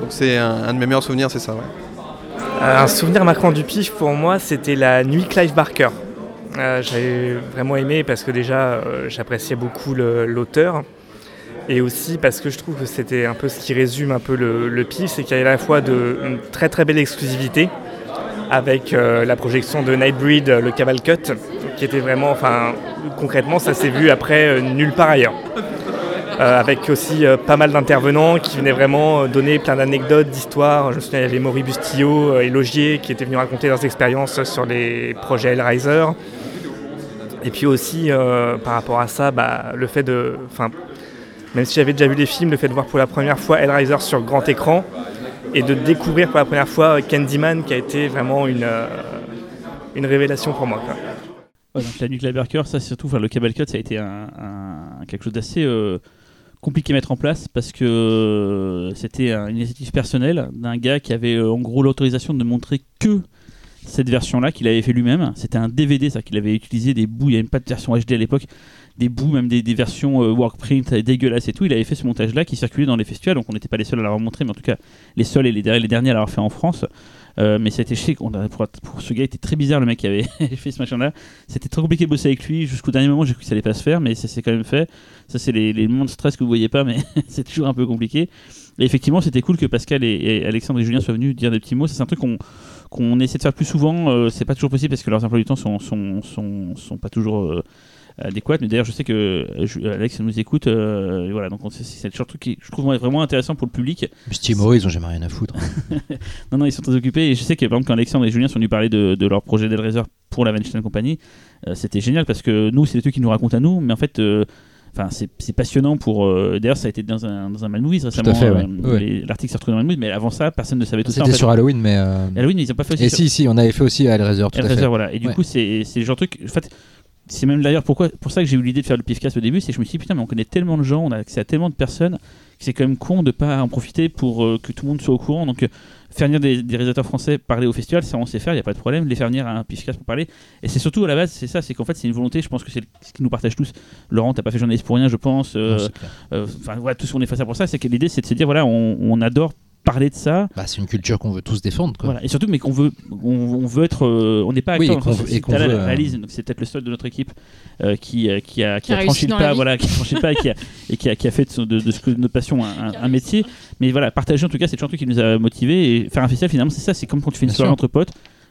Donc c'est un, de mes meilleurs souvenirs, c'est ça. Un souvenir marquant du pif pour moi, c'était la nuit Clive Barker. Euh, J'avais vraiment aimé parce que déjà euh, j'appréciais beaucoup l'auteur et aussi parce que je trouve que c'était un peu ce qui résume un peu le, le pif, c'est qu'il y a à la fois de, une très très belle exclusivité avec euh, la projection de Nightbreed, euh, le Cavalcute, qui était vraiment, enfin concrètement ça s'est vu après euh, nulle part ailleurs. Avec aussi pas mal d'intervenants qui venaient vraiment donner plein d'anecdotes, d'histoires. Je me souviens, il y avait Maury Bustillo et Logier qui étaient venus raconter leurs expériences sur les projets Hellraiser. Et puis aussi, par rapport à ça, bah, le fait de... Enfin, même si j'avais déjà vu les films, le fait de voir pour la première fois Hellraiser sur grand écran et de découvrir pour la première fois Candyman qui a été vraiment une, euh, une révélation pour moi. quoi. La nuit Clive Barker, ça surtout, le cable cut, ça a été quelque chose d'assez euh, compliqué à mettre en place parce que euh, c'était un- une initiative personnelle d'un gars qui avait en gros l'autorisation de montrer que cette version-là qu'il avait fait lui-même. C'était un DVD, ça qu'il avait utilisé des bouts, il n'y avait même pas de version HD à l'époque, des bouts, même des, versions euh, workprint dégueulasses et tout. Il avait fait ce montage-là qui circulait dans les festivals, donc on n'était pas les seuls à l'avoir montré, mais en tout cas les seuls et les, der- les derniers à l'avoir fait en France. Euh, mais c'était chic. On a, pour, ce gars, était très bizarre le mec qui avait fait ce machin-là. C'était très compliqué de bosser avec lui. Jusqu'au dernier moment, j'ai cru que ça allait pas se faire, mais ça s'est quand même fait. Ça, c'est les, moments de stress que vous voyez pas, mais c'est toujours un peu compliqué. Et effectivement, c'était cool que Pascal et, Alexandre et Julien soient venus dire des petits mots. C'est un truc qu'on qu'on essaie de faire plus souvent. Euh, c'est pas toujours possible parce que leurs emplois du temps sont, sont, sont, sont pas toujours. euh, adéquate. Mais d'ailleurs, je sais que Alex nous écoute. voilà, donc c'est le genre de truc qui je trouve vraiment intéressant pour le public. Stimo, ils ont jamais rien à foutre. non, non, ils sont très occupés. Et je sais que par exemple, quand Alexandre et Julien sont venus parler de, de leur projet d'Elraiser pour la Weinstein Company, c'était génial parce que nous, c'est des trucs qui nous racontent à nous, mais en fait Enfin, c'est passionnant pour. Euh, d'ailleurs, ça a été dans un, dans un Mad Movies récemment. Euh, l'article s'est retrouvé dans Mad Movies, mais avant ça, personne ne savait tout ça. C'était sur Halloween, mais. Euh, Halloween, ils n'ont pas fait aussi. Et si, si, on avait fait aussi à Hellraiser, tout Hellraiser, voilà. Et du coup, c'est le genre de truc. En fait, c'est même d'ailleurs pourquoi pour ça que j'ai eu l'idée de faire le pifcast au début, c'est que je me suis dit putain, mais on connaît tellement de gens, on a accès à tellement de personnes, que c'est quand même con de pas en profiter pour que tout le monde soit au courant. Donc faire venir des, réalisateurs français parler au festival, ça on sait faire, il n'y a pas de problème. Les faire venir à un Pifcast pour parler. Et c'est surtout à la base, c'est ça, c'est qu'en fait c'est une volonté, je pense que c'est ce qui nous partage tous. Laurent, t'as pas fait journaliste pour rien, je pense. Euh, euh, enfin, voilà, tous on est face à pour ça, c'est que l'idée c'est de se dire, voilà, on, on adore parler de ça. Bah, c'est une culture qu'on veut tous défendre. Quoi. Voilà. Et surtout, mais qu'on veut, on, veut être, euh, on n'est pas acteur. Oui, et qu'on veut. Euh, réalise, donc c'est peut-être le seul de notre équipe euh, qui, qui a, qui, a, franchi le pas, voilà, qui a franchi le pas et qui a, et qui a, qui a fait de, de, ce que notre passion un, un, métier. Mais voilà, partager en tout cas, c'est le truc qui nous a motivé et faire un festival finalement, c'est ça. C'est comme quand tu fais une soirée entre potes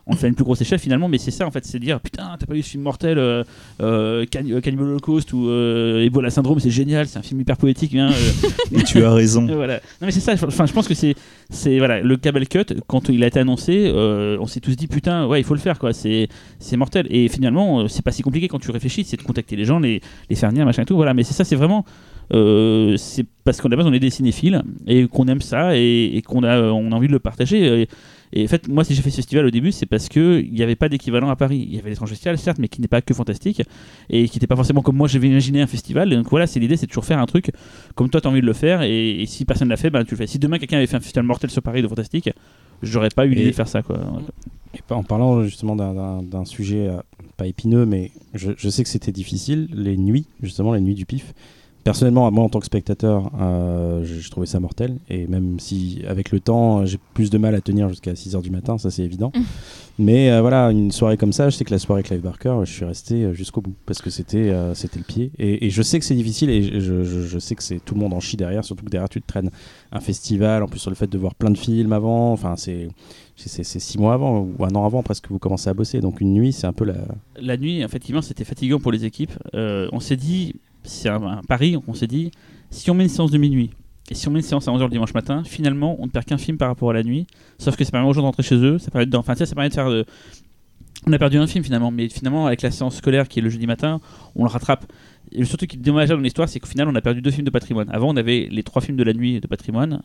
on fait une plus grosse échelle finalement, mais c'est ça en fait, c'est dire putain, t'as pas vu ce film mortel, euh, euh, euh Cannibal Holocaust ou euh, Ebola Syndrome, c'est génial, c'est un film hyper poétique. Hein, Et tu as raison. voilà. Non mais c'est ça, enfin, je pense que c'est, c'est voilà, le Cable Cut, quand il a été annoncé, on s'est tous dit putain, ouais, il faut le faire quoi, c'est, c'est mortel. Et finalement, c'est pas si compliqué quand tu réfléchis, c'est de contacter les gens, les, les faire venir, machin et tout, voilà, mais c'est ça, c'est vraiment. c'est parce qu'en la base on est des cinéphiles et qu'on aime ça et, qu'on a, on a envie de le partager. Et en fait, moi, si j'ai fait ce festival au début, c'est parce qu'il n'y avait pas d'équivalent à Paris. Il y avait l'étrange festival, certes, mais qui n'est pas que fantastique et qui n'était pas forcément comme moi j'avais imaginé un festival. donc voilà, c'est l'idée, c'est toujours faire un truc comme toi, tu as envie de le faire. Et, si personne ne l'a fait, bah, tu le fais. Si demain quelqu'un avait fait un festival mortel sur Paris de fantastique, j'aurais pas eu l'idée de faire ça. Quoi. Et en parlant justement d'un sujet euh, pas épineux, mais je, je sais que c'était difficile, les nuits, justement, les nuits du pif. Personnellement, moi en tant que spectateur, euh, je, trouvais ça mortel. Et même si avec le temps, j'ai plus de mal à tenir jusqu'à 6h du matin, ça c'est évident. Mm. Mais euh, voilà, une soirée comme ça, je sais que la soirée Clive Barker, je suis resté euh, jusqu'au bout parce que c'était c'était le pied. Et, je sais que c'est difficile et je, je, sais que c'est tout le monde en chie derrière, surtout que derrière tu te traînes un festival, en plus sur le fait de voir plein de films avant. Enfin, c'est c'est six mois avant ou un an avant presque que vous commencez à bosser. Donc une nuit, c'est un peu la. La nuit, effectivement, c'était fatigant pour les équipes. on s'est dit, c'est un, pari, on s'est dit, si on met une séance de minuit, et si on met une séance à 11h le dimanche matin, finalement, on ne perd qu'un film par rapport à la nuit. Sauf que ça permet aux gens d'entrer chez eux, ça permet de, enfin, ça permet de faire. De, on a perdu un film finalement, mais finalement, avec la séance scolaire qui est le jeudi matin, on le rattrape. Et surtout qui est dommageable dans l'histoire, c'est qu'au final, on a perdu deux films de patrimoine. Avant, on avait les trois films de la nuit de patrimoine,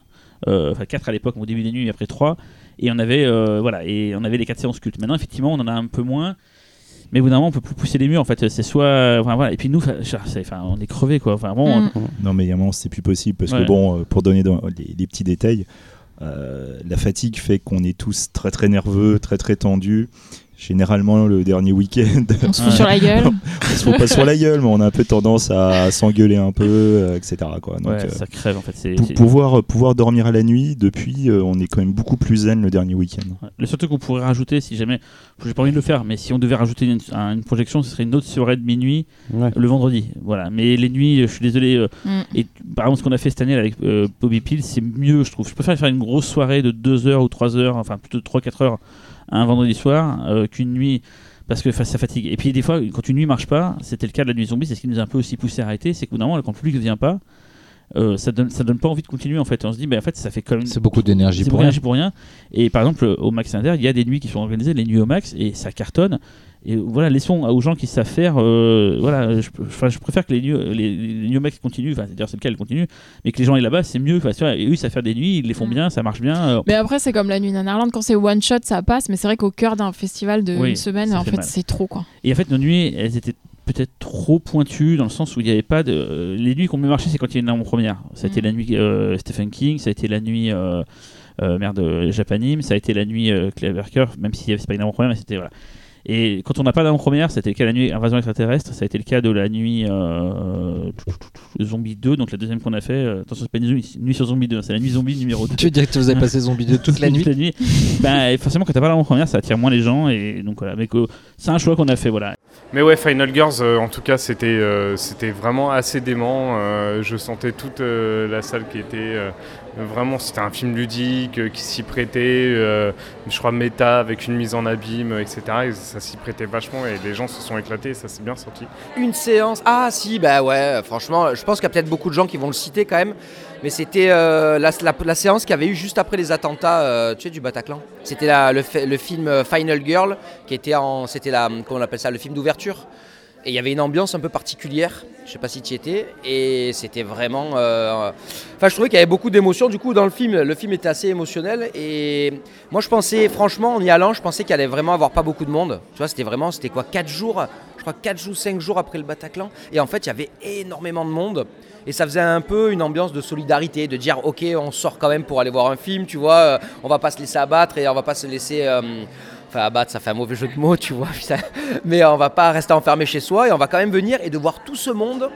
euh, enfin quatre à l'époque, au début des nuits, et après trois, et on avait euh, voilà, et on avait les quatre séances cultes. Maintenant, effectivement, on en a un peu moins mais au bout d'un moment on peut plus pousser les murs en fait c'est soit enfin, voilà. et puis nous enfin, on est crevé quoi enfin, mm. non mais il y a un moment c'est plus possible parce que bon euh, pour donner des, petits détails euh, la fatigue fait qu'on est tous très très nerveux très très tendus généralement le dernier week-end. On se fout sur la gueule. on se fout pas sur la gueule, mais on a un peu tendance à s'engueuler un peu, euh, etc. Quoi. Donc, ouais, ça crève en fait. Pour pouvoir, pouvoir dormir à la nuit, depuis, euh, on est quand même beaucoup plus zen le dernier week-end. Le seul truc qu'on pourrait rajouter, si jamais, j'ai pas envie de le faire, mais si on devait rajouter une, une projection, ce serait une autre soirée de minuit le vendredi. Voilà. Mais les nuits, je suis désolé. Euh, mm. Et par exemple, ce qu'on a fait cette année avec Bobby Peel, c'est mieux, je trouve. Je préfère faire une grosse soirée de 2 heures ou 3 heures, enfin plutôt 3-4 heures un vendredi soir euh, qu'une nuit parce que ça fatigue. Et puis des fois, quand une nuit marche pas, c'était le cas de la nuit zombie, c'est ce qui nous a un peu aussi poussé à arrêter, c'est d'un moment, quand le public ne vient pas, euh, ça donne ça donne pas envie de continuer en fait. On se dit, ben en fait, ça fait quand même. C'est beaucoup d'énergie pour, pour, rien. Et par exemple, au Max Inter, il y a des nuits qui sont organisées, les nuits au Max, et ça cartonne. Et voilà, laissons aux gens qui savent faire. Euh, voilà, je, je, préfère que les, les, les Max continuent. Enfin, c'est-à-dire c'est le cas, elles continuent. Mais que les gens aient là-bas, c'est mieux. Enfin, et eux, ils savent faire des nuits, ils les font mm. bien, ça marche bien. Euh. Mais après, c'est comme la nuit Nanarland. Quand c'est one shot, ça passe. Mais c'est vrai qu'au cœur d'un festival de une semaine, en fait, c'est trop quoi. Et en fait, nos nuits, elles étaient peut-être trop pointues dans le sens où il n'y avait pas de. Euh, les nuits qui ont mieux marché, c'est quand il y a une avant-première. Ça a été mm. la nuit Stephen King, ça a été la nuit. merde, Japanim, ça a été la nuit Cleverker, même si c'est pas une avant-première, mais c'était voilà. Et quand on n'a pas d'avant-première, c'était le cas de la nuit Invasion extraterrestre, ça a été le cas de la nuit euh, Zombie 2, donc la deuxième qu'on a fait. Euh, attention, c'est pas une nuit, sur Zombie 2, c'est la nuit Zombie numéro 2. Tu veux dire que vous avez passé Zombie 2 toute la nuit, la nuit. ben, Forcément, quand t'as pas d'avant-première, ça attire moins les gens, et donc voilà. Mais c'est un choix qu'on a fait, voilà. Mais ouais, Final Girls, euh, en tout cas, c'était euh, c'était vraiment assez dément. je sentais toute la salle qui était Vraiment, c'était un film ludique qui s'y prêtait, euh, je crois méta avec une mise en abîme, etc. Et ça s'y prêtait vachement et les gens se sont éclatés et ça s'est bien sorti. Une séance, ah si, bah ouais, franchement, je pense qu'il y a peut-être beaucoup de gens qui vont le citer quand même, mais c'était euh, la, séance qu'il y avait eu juste après les attentats sais, du Bataclan. C'était le, le, film Final Girl, qui était en, c'était la, comment on appelle ça, le film d'ouverture. Et il y avait une ambiance un peu particulière, je sais pas si tu y étais, et c'était vraiment... Euh, enfin, je trouvais qu'il y avait beaucoup d'émotions, du coup, dans le film, le film était assez émotionnel, et moi, je pensais, franchement, en y allant, je pensais qu'il allait vraiment avoir pas beaucoup de monde. Tu vois, c'était vraiment, c'était quoi, 4 jours, je crois 4 jours, 5 jours après le Bataclan, et en fait, il y avait énormément de monde, et ça faisait un peu une ambiance de solidarité, de dire, ok, on sort quand même pour aller voir un film, tu vois, euh, on va pas se laisser abattre, et on va pas se laisser... Euh, Enfin, abattre, ça fait un mauvais jeu de mots, tu vois. Mais on va pas rester enfermé chez soi et on va quand même venir et de voir tout ce monde.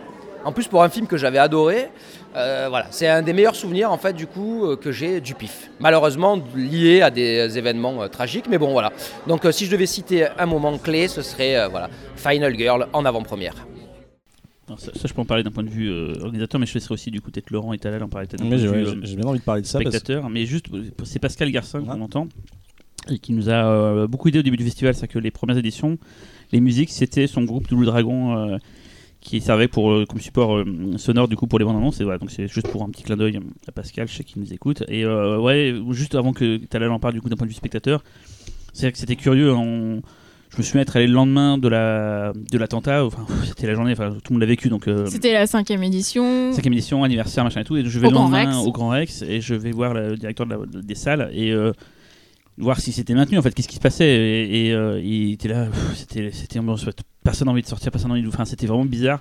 En plus, pour un film que j'avais adoré, euh, voilà, c'est un des meilleurs souvenirs en fait du coup euh, que j'ai du PIF. Malheureusement lié à des événements euh, tragiques, mais bon voilà. Donc si je devais citer un moment clé, ce serait voilà Final Girl en avant-première. Ça, je peux en parler d'un point de vue organisateur, mais je laisserai aussi du coup peut-être Laurent et Talal en parler peut-être J'ai bien envie de parler de ça. Spectateur, mais juste c'est Pascal Garcin qu'on entend et qui nous a euh, beaucoup aidé au début du festival. C'est que les premières éditions, les musiques, c'était son groupe Double Dragon euh, qui servait pour, euh, comme support sonore du coup pour les bandes annonces. Voilà, donc c'est juste pour un petit clin d'œil à Pascal, je sais qu'il nous écoute. Et ouais, juste avant que Talal en parle du coup d'un point de vue spectateur, c'est que c'était curieux. Hein, je me à être allé le lendemain de la de l'attentat. Enfin, c'était la journée. Enfin, tout le monde l'a vécu. Donc c'était la cinquième édition. Cinquième édition, anniversaire, machin et tout. Et je vais au le lendemain au Grand Rex et je vais voir le directeur des salles et voir si c'était maintenu en fait qu'est-ce qui se passait. Et, euh, il était là c'était c'était personne n'a envie de sortir personne n'a envie de enfin c'était vraiment bizarre.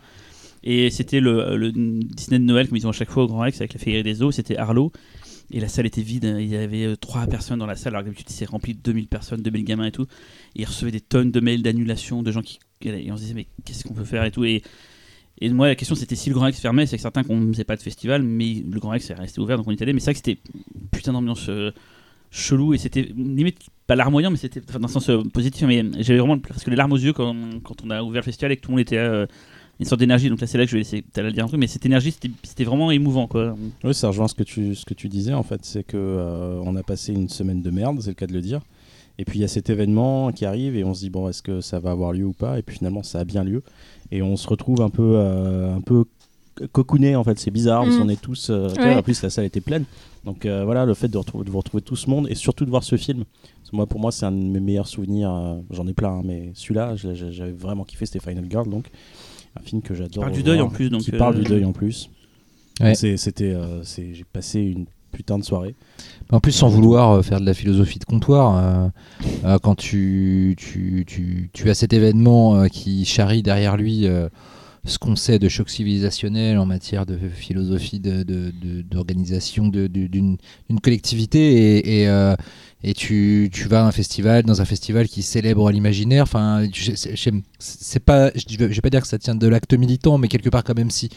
Et c'était le, Disney de Noël comme ils ont à chaque fois au Grand Rex avec la féerie des eaux c'était Arlo. Et la salle était vide il y avait euh, trois personnes dans la salle alors que d'habitude c'est rempli de 2000 personnes 2000 gamins et tout. Et ils recevaient des tonnes de mails d'annulation de gens qui et on se disait mais qu'est-ce qu'on peut faire et tout. Et et moi, la question c'était si le Grand Rex fermait, c'est certain qu'on ne faisait pas de festival, mais le Grand Rex est resté ouvert, donc on y allé. Mais c'est vrai que c'était putain d'ambiance euh, chelou et c'était limite pas larmoyant mais c'était dans un sens euh, positif mais j'avais vraiment presque les larmes aux yeux quand, quand, on a ouvert le festival et que tout le monde était euh, une sorte d'énergie. Donc là c'est là que je vais laisser le dire un truc mais cette énergie c'était vraiment émouvant quoi. Oui ça rejoint ce que tu, ce que tu disais en fait. C'est que euh, on a passé une semaine de merde c'est le cas de le dire. Et puis il y a cet événement qui arrive et on se dit bon est-ce que ça va avoir lieu ou pas? Et puis finalement ça a bien lieu. Et on se retrouve un peu un peu cocooné en fait c'est bizarre mm. on est tous en plus la salle était pleine donc euh, voilà, le fait de, retrouver, de vous retrouver tout ce monde et surtout de voir ce film. Moi, pour moi, c'est un de mes meilleurs souvenirs. Euh, j'en ai plein, hein, mais celui-là, j'avais vraiment kiffé. C'était Final Girl, donc un film que j'adore. Parle du deuil en plus, donc. Qui parle du euh, deuil en plus. C'était, j'ai passé une putain de soirée. En plus, sans vouloir faire de la philosophie de comptoir, quand tu, tu, tu, tu, as cet événement qui charrie derrière lui ce qu'on sait de choc civilisationnel en matière de philosophie d'organisation de, d'une collectivité et, et, euh, et tu, tu, vas à un festival, dans un festival qui célèbre l'imaginaire. Enfin, c'est pas, je vais pas dire que ça tient de l'acte militant, mais quelque part quand même si.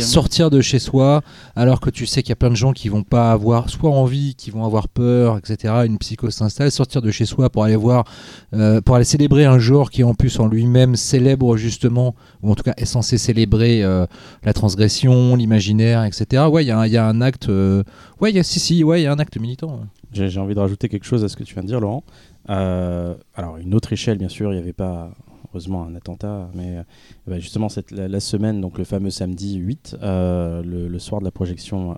Hein. Sortir de chez soi, alors que tu sais qu'il y a plein de gens qui vont pas avoir soit envie, qui vont avoir peur, etc. Une psychose s'installe. Sortir de chez soi pour aller voir, euh, pour aller célébrer un genre qui en plus en lui-même célèbre justement, ou en tout cas est censé célébrer euh, la transgression, l'imaginaire, etc. Ouais, il y, y, a un acte. Euh, ouais, y a, si, si, ouais, il y a un acte militant. J'ai envie de rajouter quelque chose à ce que tu viens de dire, Laurent. Euh, alors, une autre échelle, bien sûr, il n'y avait pas heureusement un attentat, mais euh, bah, justement cette, la, semaine, donc le fameux samedi 8, euh, le, soir de la projection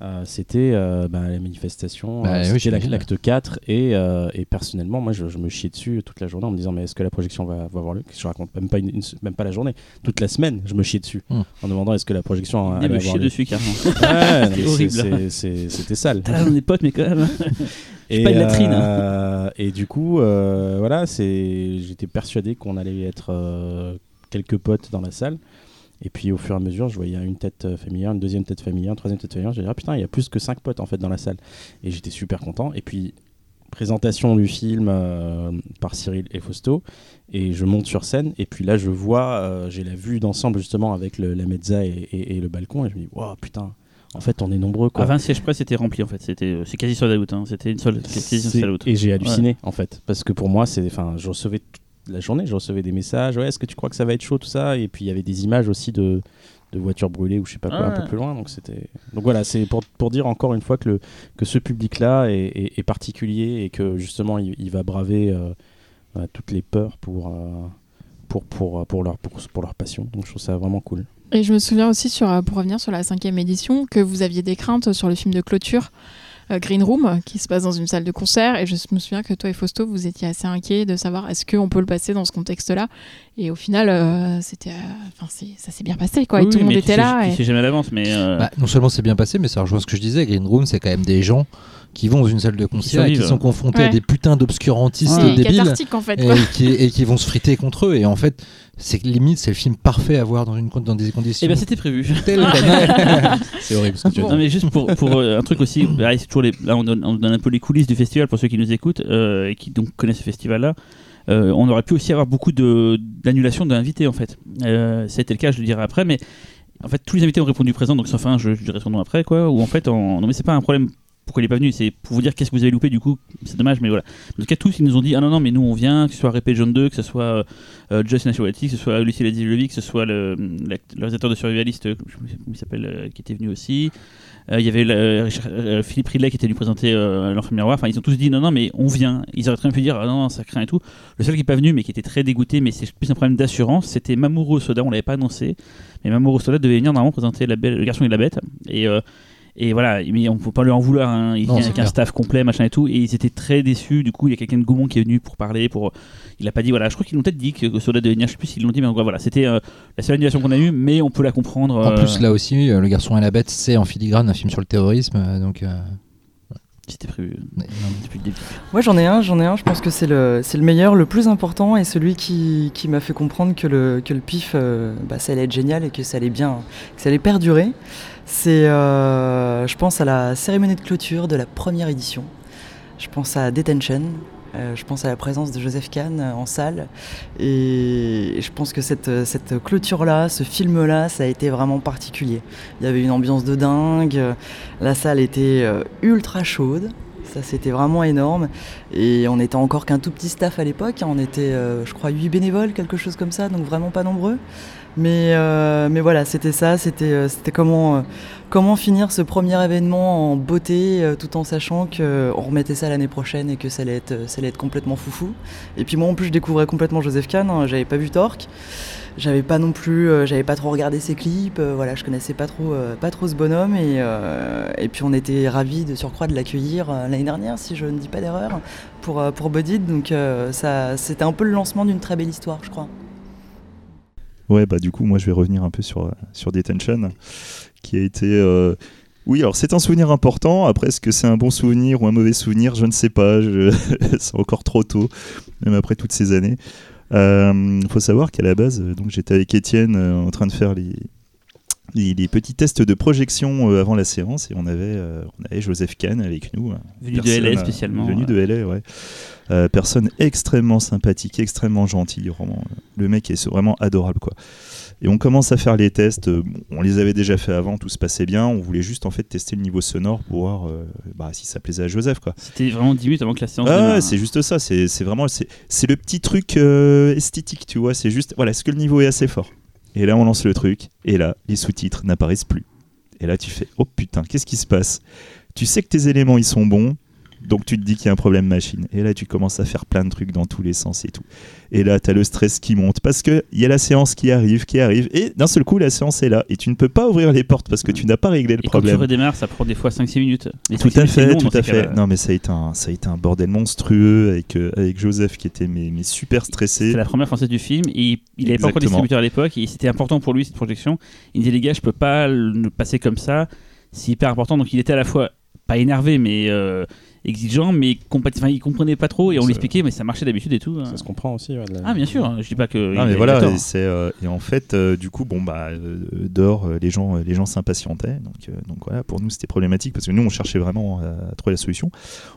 d'Ashura, c'était bah, la manifestation, bah, c'était l'acte 4, et, et, personnellement, moi je, me chiais dessus toute la journée en me disant mais est-ce que la projection va, va avoir lieu? Je raconte même pas, une, même pas la journée, toute la semaine, je me chiais dessus hmm. en demandant est-ce que la projection allait avoir lieu? dessus carrément. C'était sale. on est potes, mais quand même. Et, pas une latrine. Hein. Euh, et du coup, euh, voilà, c'est, j'étais persuadé qu'on allait être euh, quelques potes dans la salle. Et puis au fur et à mesure, je voyais une tête familière, une deuxième tête familière, une troisième tête familière. J'ai dit, ah putain, il y a plus que cinq potes en fait dans la salle. Et j'étais super content. Et puis, présentation du film par Cyril et Fausto. Et je monte sur scène. Et puis là, je vois, j'ai la vue d'ensemble justement avec le, la mezza et, et, le balcon. Et je me dis, waouh, putain, en fait, on est nombreux. Quoi. À 20 sièges près, c'était rempli en fait. C'était, euh, c'est quasi sur la route. Hein. C'était une seule, quasi Et j'ai halluciné en fait, parce que pour moi, c'est, enfin, je recevais la journée, je recevais des messages. Ouais, est-ce que tu crois que ça va être chaud tout ça Et puis il y avait des images aussi de de voitures brûlées ou je sais pas quoi un peu plus loin. Donc c'était donc voilà, c'est pour, pour dire encore une fois que le que ce public-là est, est, particulier et que justement il, va braver toutes les peurs pour pour, pour, pour, leur, pour, pour, leur passion. Donc je trouve ça vraiment cool. Et je me souviens aussi, sur, pour revenir sur la cinquième édition, que vous aviez des craintes sur le film de clôture. Euh, Green Room qui se passe dans une salle de concert. Et je me souviens que toi et Fausto vous étiez assez inquiets de savoir est-ce qu'on peut le passer dans ce contexte-là. Et au final euh, c'était euh, enfin ça s'est bien passé quoi. Et tout le monde était là et... jamais d'avance mais bah, non seulement c'est bien passé mais ça rejoint ce que je disais Green Room c'est quand même des gens qui vont dans une salle de concert et qui sont confrontés à des putains d'obscurantistes débiles en fait, et, qui, et, qui, vont se friter contre eux et en fait c'est limite c'est le film parfait à voir dans une dans des conditions. Et eh ben c'était prévu. c'est horrible. Ce que tu non mais juste pour, pour euh, un truc aussi, toujours les, là on donne, on donne, un peu les coulisses du festival pour ceux qui nous écoutent euh, et qui donc connaissent ce festival là. Euh, on aurait pu aussi avoir beaucoup d'annulations d'invités en fait. C'était le cas, je le dirai après, mais en fait tous les invités ont répondu présent, donc un, je, je dirai son nom après quoi. Ou en fait, non mais c'est pas un problème pourquoi il est pas venu C'est pour vous dire qu'est-ce que vous avez loupé du coup. C'est dommage, mais voilà. En tout cas, tous ils nous ont dit ah non non mais nous on vient, que ce soit Répé John 2, que ce soit euh, euh Just Naturality, que ce soit Lucie Lady que ce soit le, le, réalisateur de Survivaliste, euh, il s'appelle, qui était venu aussi. Il y avait Philippe Ridley qui était venu présenter l'enfant miroir. Enfin, ils ont tous dit non non mais on vient. Ils auraient très bien pu dire ah, non, non ça craint et tout. Le seul qui n'est pas venu mais qui était très dégoûté, mais c'est plus un problème d'assurance, c'était Mamoru Soda. On l'avait pas annoncé, mais Mamoru Soda devait venir normalement présenter le garçon et la bête et et voilà, mais on peut pas lui en vouloir. Hein. Il vient avec un staff complet, machin et tout. Et ils étaient très déçus. Du coup, il y a quelqu'un de Gaumont qui est venu pour parler. Pour... Il a pas dit, voilà, je crois qu'ils l'ont peut-être dit que Soda devait venir. Je sais plus s'ils l'ont dit, mais voilà, c'était euh, la seule annulation qu'on a eue, mais on peut la comprendre. En plus, euh, là aussi, euh, Le Garçon et la Bête, c'est en filigrane un film sur le terrorisme. donc. C'était prévu depuis le début. Moi j'en ai un, j'en ai un, je pense que c'est le, c'est le meilleur, le plus important et celui qui, qui m'a fait comprendre que le, que le pif, bah, ça allait être génial et que ça allait bien, que ça allait perdurer. C'est, euh, je pense à la cérémonie de clôture de la première édition. Je pense à Detention. Euh, je pense à la présence de Joseph Kahn en salle. Et je pense que cette, clôture-là, ce film-là, ça a été vraiment particulier. Il y avait une ambiance de dingue. La salle était euh, ultra chaude. Ça, c'était vraiment énorme. Et on était encore qu'un tout petit staff à l'époque. On était, je crois, 8 bénévoles, quelque chose comme ça, donc vraiment pas nombreux. Mais, euh, mais voilà, c'était ça, c'était euh, comment, euh, comment finir ce premier événement en beauté tout en sachant qu'on remettait ça l'année prochaine et que ça allait, être, ça allait complètement foufou. Et puis moi en plus je découvrais complètement Joseph Kahn, hein, j'avais pas vu Torque, j'avais pas non plus, j'avais pas trop regardé ses clips, voilà, je connaissais pas trop, pas trop ce bonhomme et, puis on était ravis de surcroît de l'accueillir l'année dernière si je ne dis pas d'erreur pour, pour Bodied, donc ça, c'était un peu le lancement d'une très belle histoire je crois. Ouais, bah du coup, moi je vais revenir un peu sur, sur Detention, qui a été. Euh, oui, alors c'est un souvenir important. Après, est-ce que c'est un bon souvenir ou un mauvais souvenir? Je ne sais pas. C'est encore trop tôt, même après toutes ces années. Il euh, faut savoir qu'à la base, donc j'étais avec Étienne euh, en train de faire les, les, petits tests de projection avant la séance et on avait, on avait Joseph Kahn avec nous. Venu de LA spécialement. Venu de LA, ouais. Euh, personne extrêmement sympathique, extrêmement gentil. Vraiment, le mec est vraiment adorable, quoi. Et on commence à faire les tests. Euh, on les avait déjà fait avant, tout se passait bien. On voulait juste en fait tester le niveau sonore pour voir euh, bah, si ça plaisait à Joseph. quoi. C'était vraiment 10 minutes avant que la séance. Ah, c'est juste ça. C'est vraiment c'est le petit truc esthétique, tu vois. C'est juste voilà, est-ce que le niveau est assez fort? Et là, on lance le truc. Et là, les sous-titres n'apparaissent plus. Et là, tu fais oh putain, qu'est-ce qui se passe? Tu sais que tes éléments ils sont bons donc tu te dis qu'il y a un problème machine. Et là, tu commences à faire plein de trucs dans tous les sens et tout. Et là, tu as le stress qui monte parce qu'il y a la séance qui arrive, qui arrive. Et d'un seul coup, la séance est là. Et tu ne peux pas ouvrir les portes parce que tu n'as pas réglé le et problème. Quand tu redémarres, ça prend des fois 5-6 minutes. tout à fait, tout à fait. Non, mais ça a, été un, ça a été un bordel monstrueux avec, euh, avec Joseph qui était mais, super stressé. C'est la première française du film. Et il n'avait pas encore distributeur à l'époque. Et c'était important pour lui cette projection. Il disait, les gars, je peux pas le passer comme ça. C'est hyper important. Donc il était à la fois pas énervé, mais. Euh, exigeant, mais enfin, il comprenait pas trop et on lui expliquait, mais ça marchait d'habitude et tout. Hein. Ça se comprend aussi. Ah, bien sûr, je dis pas que. Ah, mais voilà, et, euh, et, en fait, euh, du coup, bon, bah, euh, dehors, les gens les gens s'impatientaient. Donc, donc voilà, pour nous, c'était problématique parce que nous, on cherchait vraiment à, trouver la solution.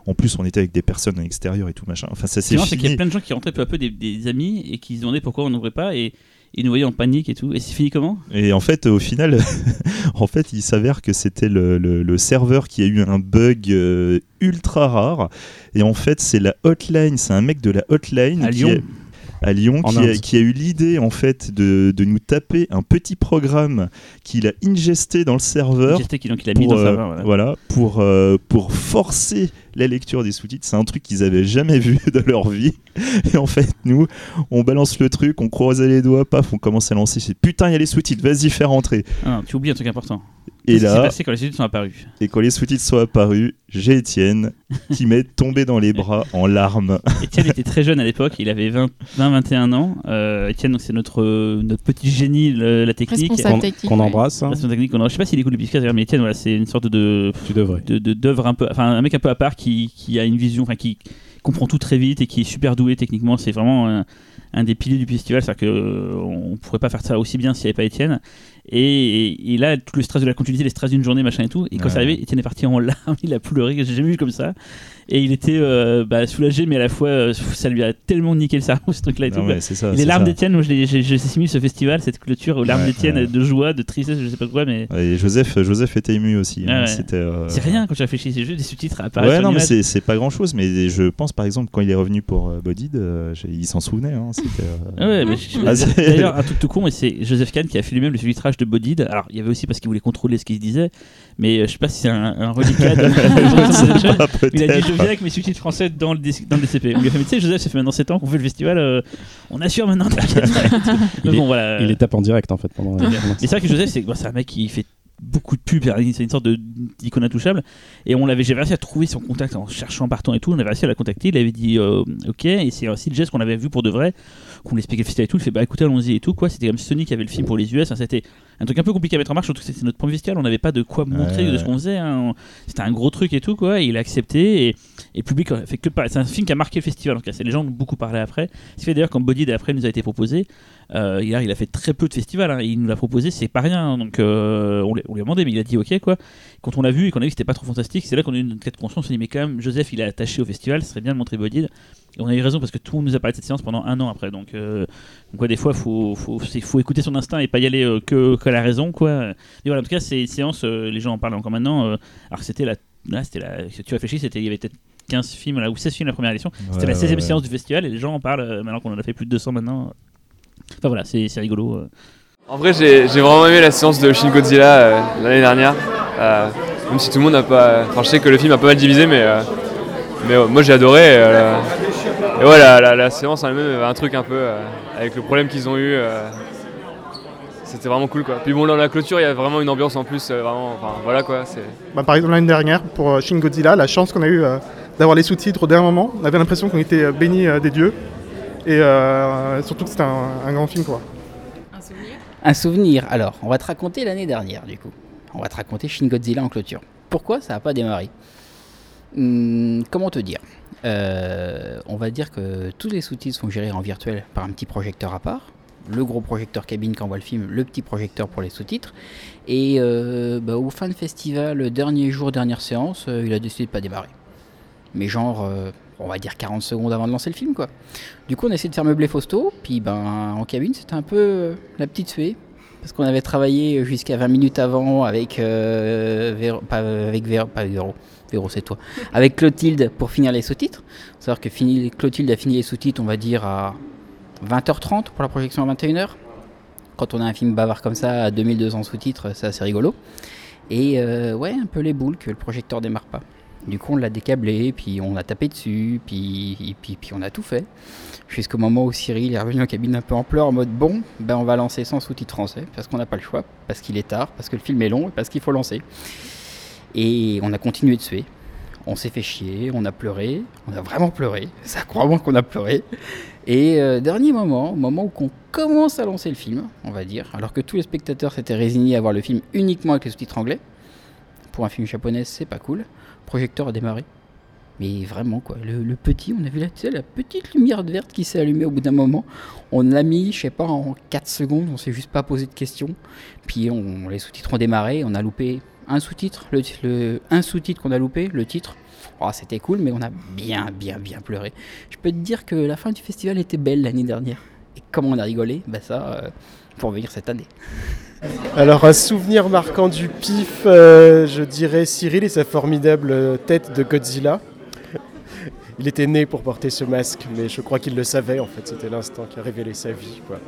En plus, on était avec des personnes à l'extérieur et tout machin. Enfin, ça c'est. C'est qu'il y a plein de gens qui rentraient peu à peu des, des amis et qui se demandaient pourquoi on n'ouvrait pas et il nous voyait en panique et tout. Et c'est fini comment? Et en fait, au final, en fait, il s'avère que c'était le, le, serveur qui a eu un bug euh, ultra rare. Et en fait, c'est la hotline, c'est un mec de la hotline. À Lyon à Lyon qui a, Inde. qui a eu l'idée en fait de, de nous taper un petit programme qu'il a ingesté dans le serveur. Ingesté, qu'il- donc il a mis pour, dans le serveur, voilà. pour, euh, pour forcer la lecture des sous-titres. C'est un truc qu'ils avaient jamais vu de leur vie. Et en fait, nous, on balance le truc, on croisait les doigts, paf, on commence à lancer. C'est putain, il y a les sous-titres, vas-y, fais rentrer. Ah, tu oublies un truc important. Et Qu'est-ce qui s'est là, passé quand les sous-titres sont apparus et quand les sous-titres sont apparus, j'ai Étienne qui m'est tombé dans les bras en larmes. Étienne était très jeune à l'époque, il avait 20-21 ans. Euh, Étienne, donc, c'est notre, euh, notre petit génie, le- la technique. Responsable Qu'on- technique, qu'on ouais. embrasse. Responsable technique, qu'on- Je sais pas s'il écoute le podcast d'ailleurs, mais Étienne, voilà, c'est une sorte de. Tu devrais. De, de- d'œuvre un peu. Enfin, un mec un peu à part qui, qui a une vision, enfin, qui comprend tout très vite et qui est super doué techniquement. C'est vraiment un, un des piliers du festival. C'est-à-dire qu'on pourrait pas faire ça aussi bien s'il n'y avait pas Étienne. Et, et, là, tout le stress de la continuité, les stress d'une journée, machin et tout. Et quand Ouais. c'est arrivé, Étienne est parti en larmes, il a pleuré, j'ai jamais vu comme ça. Et il était euh, bah, soulagé, mais à la fois, euh, ça lui a tellement niqué le cerveau, ce et Non, tout, c'est ça, Et c'est les larmes ça. d'Étienne, moi, j'ai assimilé ce festival, cette clôture aux larmes Ouais, d'Étienne, ouais. de joie, de tristesse, je sais pas quoi, mais. Et Joseph, Joseph était ému aussi. hein. Ouais. C'était. euh, C'est rien quand tu réfléchis, c'est juste des sous-titres à. Ouais, non, mais c'est pas grand chose. Mais je pense par exemple quand il est revenu pour j'ai- il s'en souvenait. hein, c'était, Ah ouais, Ah, d'ailleurs, un truc tout con, et c'est Joseph Kahn qui a fait lui-même le filtrage de Bodied. Alors, il y avait aussi parce qu'il voulait contrôler ce qu'il disait, mais je sais pas si c'est un, un reliquat. de- il a dit viens avec mes sous-titres français dans le, dans le DCP. On lui a fait Mais tu sais, Joseph, ça fait maintenant 7 ans qu'on fait le festival, euh, on assure maintenant. Il, bon, est, voilà. il est tape en direct en fait pendant. C'est vrai que Joseph, c'est c'est un mec qui fait beaucoup de pubs, c'est une sorte d'icône intouchable. Et on l'avait, j'ai réussi à trouver son contact en cherchant partant et tout. On avait réussi à la contacter. Il avait dit euh, OK. Et c'est aussi le geste qu'on avait vu pour de vrai, qu'on lui expliquait le festival et tout. Il fait bah écoutez, allons-y et tout. quoi C'était comme Sony qui avait le film pour les US. hein, c'était un truc un peu compliqué à mettre en marche. Surtout que c'était notre premier festival. On n'avait pas de quoi montrer Ouais, de ce qu'on faisait. hein. C'était un gros truc et tout. quoi Et il a accepté. Et, et le public a fait que. C'est un film qui a marqué le festival. En tout cas, les gens ont beaucoup parlé après. Ce qui fait d'ailleurs quand Body après nous a été proposé. Euh, hier, il a fait très peu de festivals. hein. Il nous l'a proposé, c'est pas rien. Donc, euh, on, lui- a demandé, mais il a dit ok quoi. Quand on l'a vu et qu'on a vu que c'était pas trop fantastique, c'est là qu'on a eu de conscience. On s'est dit mais quand même, Joseph, il est attaché au festival, ce serait bien de montrer Bodied. Et on a eu raison parce que tout le monde nous a parlé de cette séance pendant un an après. Donc, euh, donc ouais, des fois, faut, faut, c'est- faut écouter son instinct et pas y aller euh, que, que la raison quoi. Et voilà, en tout cas, c'est une séance. euh, les gens en parlent encore maintenant. euh, alors que c'était la, là, c'était la. Si tu réfléchis, c'était il y avait peut-être 15 films là, ou 16 films la première édition. C'était la 16e ouais, séance du festival et les gens en parlent euh, maintenant qu'on en a fait plus de 200 maintenant. Enfin voilà, c'est c'est rigolo. euh. En vrai, j'ai j'ai vraiment aimé la séance de Shin Godzilla euh, l'année dernière. Euh, même si tout le monde n'a pas. Enfin, je sais que le film a pas mal divisé, mais, euh, mais ouais, moi j'ai adoré. euh, et ouais, la, la- la séance en elle-même avait un truc un peu euh, avec le problème qu'ils ont eu. euh, C'était vraiment cool quoi. Puis bon, dans la clôture, il y a vraiment une ambiance en plus. euh, vraiment, enfin voilà quoi. c'est- Bah, par exemple, l'année dernière, pour euh, Shin Godzilla, la chance qu'on a eu euh, d'avoir les sous-titres au dernier moment, on avait l'impression qu'on était euh, bénis euh, des dieux. Et euh, surtout que c'était un, un grand film, quoi. Un souvenir? Alors, on va te raconter l'année dernière, du coup. On va te raconter Shin Godzilla en clôture. Pourquoi ça n'a pas démarré? Hmm, Comment te dire? Euh, On va dire que tous les sous-titres sont gérés en virtuel par un petit projecteur à part. Le gros projecteur cabine qui envoie le film, le petit projecteur pour les sous-titres. Et euh, bah, au fin de festival, dernier jour, dernière séance, euh, il a décidé de pas démarrer. Mais genre, on va dire 40 secondes avant de lancer le film, quoi. Du coup, on a essayé de faire meubler Fausto, puis ben, en cabine, c'était un peu la petite suée. Parce qu'on avait travaillé jusqu'à 20 minutes avant avec euh, pas avec Véro, pas Véro, Véro c'est toi, avec Clotilde pour finir les sous-titres. Savoir que Clotilde a fini les sous-titres, on va dire à 20h30 pour la projection à 21h. Quand on a un film bavard comme ça à 2200 sous-titres, c'est assez rigolo. Et euh, ouais, un peu les boules que le projecteur démarre pas. Du coup, on l'a décablé, puis on a tapé dessus, puis, puis, puis on a tout fait. Jusqu'au moment où Cyril est revenu en cabine un peu en pleurs, en mode bon, ben on va lancer sans sous-titres français, parce qu'on n'a pas le choix, parce qu'il est tard, parce que le film est long, et parce qu'il faut lancer. Et on a continué de suer. On s'est fait chier, on a pleuré, on a vraiment pleuré, ça croit-moi qu'on a pleuré. Et euh, dernier moment, moment où on commence à lancer le film, on va dire, alors que tous les spectateurs s'étaient résignés à voir le film uniquement avec les sous-titres anglais, pour un film japonais, c'est pas cool. Projecteur a démarré. Mais vraiment, quoi. Le, petit, on a vu la petite lumière verte qui s'est allumée au bout d'un moment. On l'a mis, je sais pas, en 4 secondes. On s'est juste pas posé de questions. Puis on, les sous-titres ont démarré. On a loupé un sous-titre. Le, un sous-titre qu'on a loupé, le titre. Oh, C'était cool, mais on a bien, bien, bien pleuré. Je peux te dire que la fin du festival était belle l'année dernière. Et comment on a rigolé? Bah ça, euh, pour venir cette année. Alors, un souvenir marquant du pif, euh, je dirais Cyril et sa formidable euh, tête de Godzilla. il était né pour porter ce masque, mais je crois qu'il le savait en fait. C'était l'instant qui a révélé sa vie. Quoi.